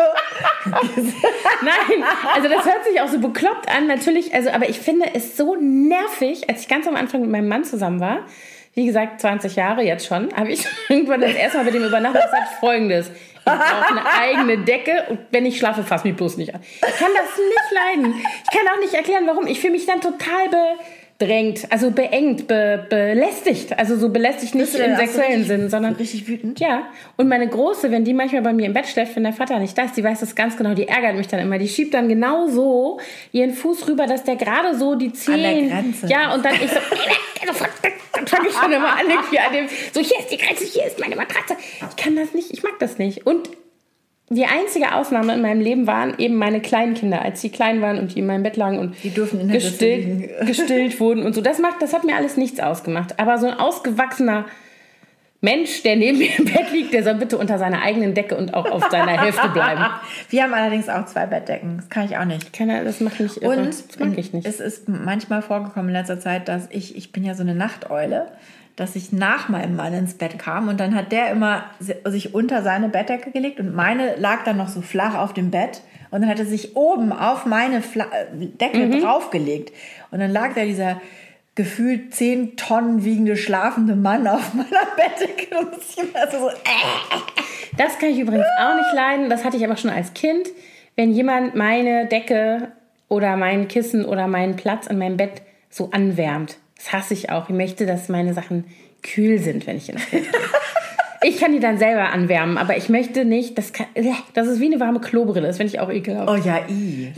Nein, also das hört sich auch so bekloppt an, natürlich. Also, aber ich finde es so nervig, als ich ganz am Anfang mit meinem Mann zusammen war. Wie gesagt, 20 Jahre jetzt schon, habe ich irgendwann das erste Mal mit dem übernachtet. Das sagt folgendes. Ich brauche eine eigene Decke und wenn ich schlafe, fass mich bloß nicht an. Ich kann das nicht leiden. Ich kann auch nicht erklären, warum. Ich fühle mich dann total bedrängt, also beengt, be, belästigt. Also so belästigt nicht im so sexuellen Sinn, sondern Richtig wütend. ja, und meine Große, wenn die manchmal bei mir im Bett schläft, wenn der Vater nicht da ist, die weiß das ganz genau, die ärgert mich dann immer. Die schiebt dann genau so ihren Fuß rüber, dass der gerade so die Zehen... Ja, und dann ich so... dann fange ich schon immer an, irgendwie an dem... So, hier ist die Grenze, hier ist meine Matratze. Ich kann das nicht, ich mag das nicht. Und die einzige Ausnahme in meinem Leben waren eben meine kleinen Kinder, als die klein waren und die in meinem Bett lagen und Die dürfen in der gestillt, gestillt wurden und so. Das, macht, das hat mir alles nichts ausgemacht. Aber so ein ausgewachsener Mensch, der neben mir im Bett liegt, der soll bitte unter seiner eigenen Decke und auch auf seiner Hälfte bleiben. Wir haben allerdings auch zwei Bettdecken. Das kann ich auch nicht. Keiner, das macht mich irre. Und das mag ich nicht. es ist manchmal vorgekommen in letzter Zeit, dass ich, ich bin ja so eine Nachteule, dass ich nach meinem Mann ins Bett kam und dann hat der immer si- sich unter seine Bettdecke gelegt und meine lag dann noch so flach auf dem Bett und dann hat er sich oben auf meine Fla äh, Decke Mhm. draufgelegt und dann lag da dieser gefühlt 10 Tonnen wiegende schlafende Mann auf meiner Bettdecke und ich immer so, äh. Das kann ich übrigens auch nicht leiden. Das hatte ich aber schon als Kind. Wenn jemand meine Decke oder mein Kissen oder meinen Platz in meinem Bett so anwärmt. Das hasse ich auch. Ich möchte, dass meine Sachen kühl sind, wenn ich ins Bett gehe. Ich kann die dann selber anwärmen, aber ich möchte nicht, das, kann, das ist wie eine warme Klobrille. Das finde ich auch ekelhaft. Oh ja, i.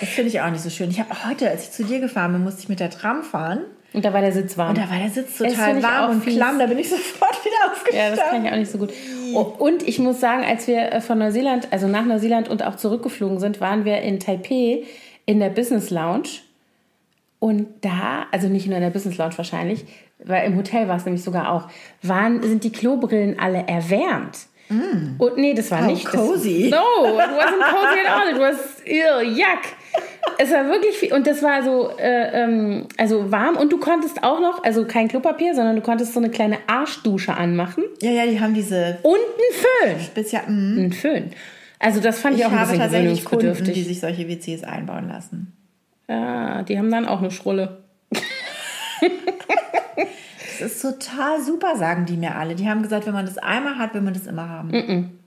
Das finde ich auch nicht so schön. Ich habe heute, als ich zu dir gefahren bin, musste ich mit der Tram fahren. Und da war der Sitz warm. Und da war der Sitz total warm und klamm. Da bin ich sofort wieder Ja, aufgestanden. das kann ich auch nicht so gut. Oh, und ich muss sagen, als wir äh, von Neuseeland, also nach Neuseeland und auch zurückgeflogen sind, waren wir in Taipei in der Business Lounge. Und da, also nicht nur in der Business Lounge wahrscheinlich, weil im Hotel war es nämlich sogar auch, waren, sind die Klobrillen alle erwärmt. Und nee, das war How nicht. cozy. Das, no, it wasn't cozy at all. It was ew, yuck. Es war wirklich viel. Und das war so, äh, ähm, also warm. Und du konntest auch noch, also kein Klopapier, sondern du konntest so eine kleine Arschdusche anmachen. Ja, ja, die haben diese Und ein Föhn. Spezial. Mm. Ein Föhn. Also das fand ich, Ich auch ein habe bisschen tatsächlich Kunden, die sich solche WCs einbauen lassen. Ja, die haben dann auch eine Schrulle. Das ist total super, sagen die mir alle. Die haben gesagt, wenn man das einmal hat, will man das immer haben.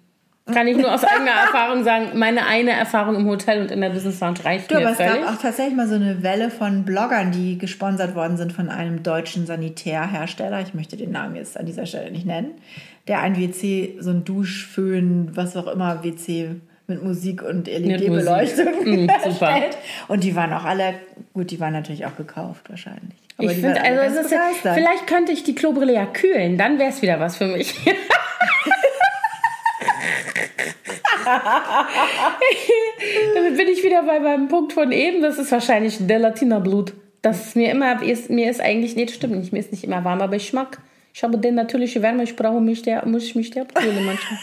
Kann ich nur aus eigener Erfahrung sagen, meine eine Erfahrung im Hotel und in der Business Lounge reicht Du, mir aber es völlig. gab auch tatsächlich mal so eine Welle von Bloggern, die gesponsert worden sind von einem deutschen Sanitärhersteller. Ich möchte den Namen jetzt an dieser Stelle nicht nennen. Der ein WC, so ein Duschföhn, was auch immer, WC mit Musik und LED-Beleuchtung super. herstellt. Und die waren auch alle, gut, die waren natürlich auch gekauft wahrscheinlich. Aber ich finde, also es ist ja, vielleicht könnte ich die Klobrille ja kühlen, dann wäre es wieder was für mich. Damit bin ich wieder bei meinem Punkt von eben. Das ist wahrscheinlich der Latina-Blut. Das ist mir immer, ist, mir ist eigentlich, nee, das stimmt nicht, mir ist nicht immer warm, aber ich mag, ich habe den natürliche Wärme, ich brauche mich der, muss ich mich der abkühlen manchmal.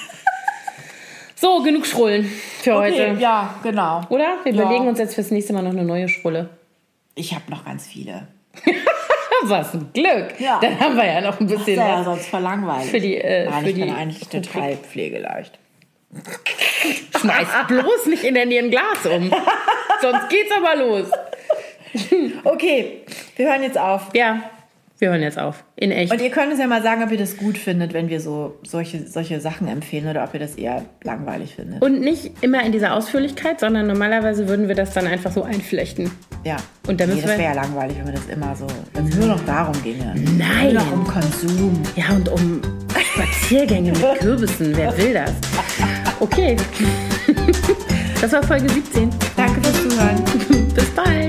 So, genug Schrullen für Okay, heute. ja, genau. Oder? Wir Ja. überlegen uns jetzt fürs nächste Mal noch eine neue Schrulle. Ich habe noch ganz viele. Was ein Glück. Ja. Dann haben wir ja noch ein bisschen ist ja was. sonst voll langweilig. Für die, äh, Nein, für ich die bin eigentlich total pflegeleicht. Schmeiß bloß nicht in der Nähe ein Glas um. Sonst geht's aber los. Okay, wir hören jetzt auf. Ja, wir hören jetzt auf. In echt. Und ihr könnt uns ja mal sagen, ob ihr das gut findet, wenn wir so solche, solche Sachen empfehlen oder ob ihr das eher langweilig findet. Und nicht immer in dieser Ausführlichkeit, sondern normalerweise würden wir das dann einfach so einflechten. ja. Und da nee, das wäre ja langweilig, wenn wir das immer so, wenn es nur noch darum ginge. Nein. Nur noch um Konsum. Ja, und um Spaziergänge mit Kürbissen. Wer will das? Okay. Das war Folge 17. Danke fürs Zuhören. Bis bald.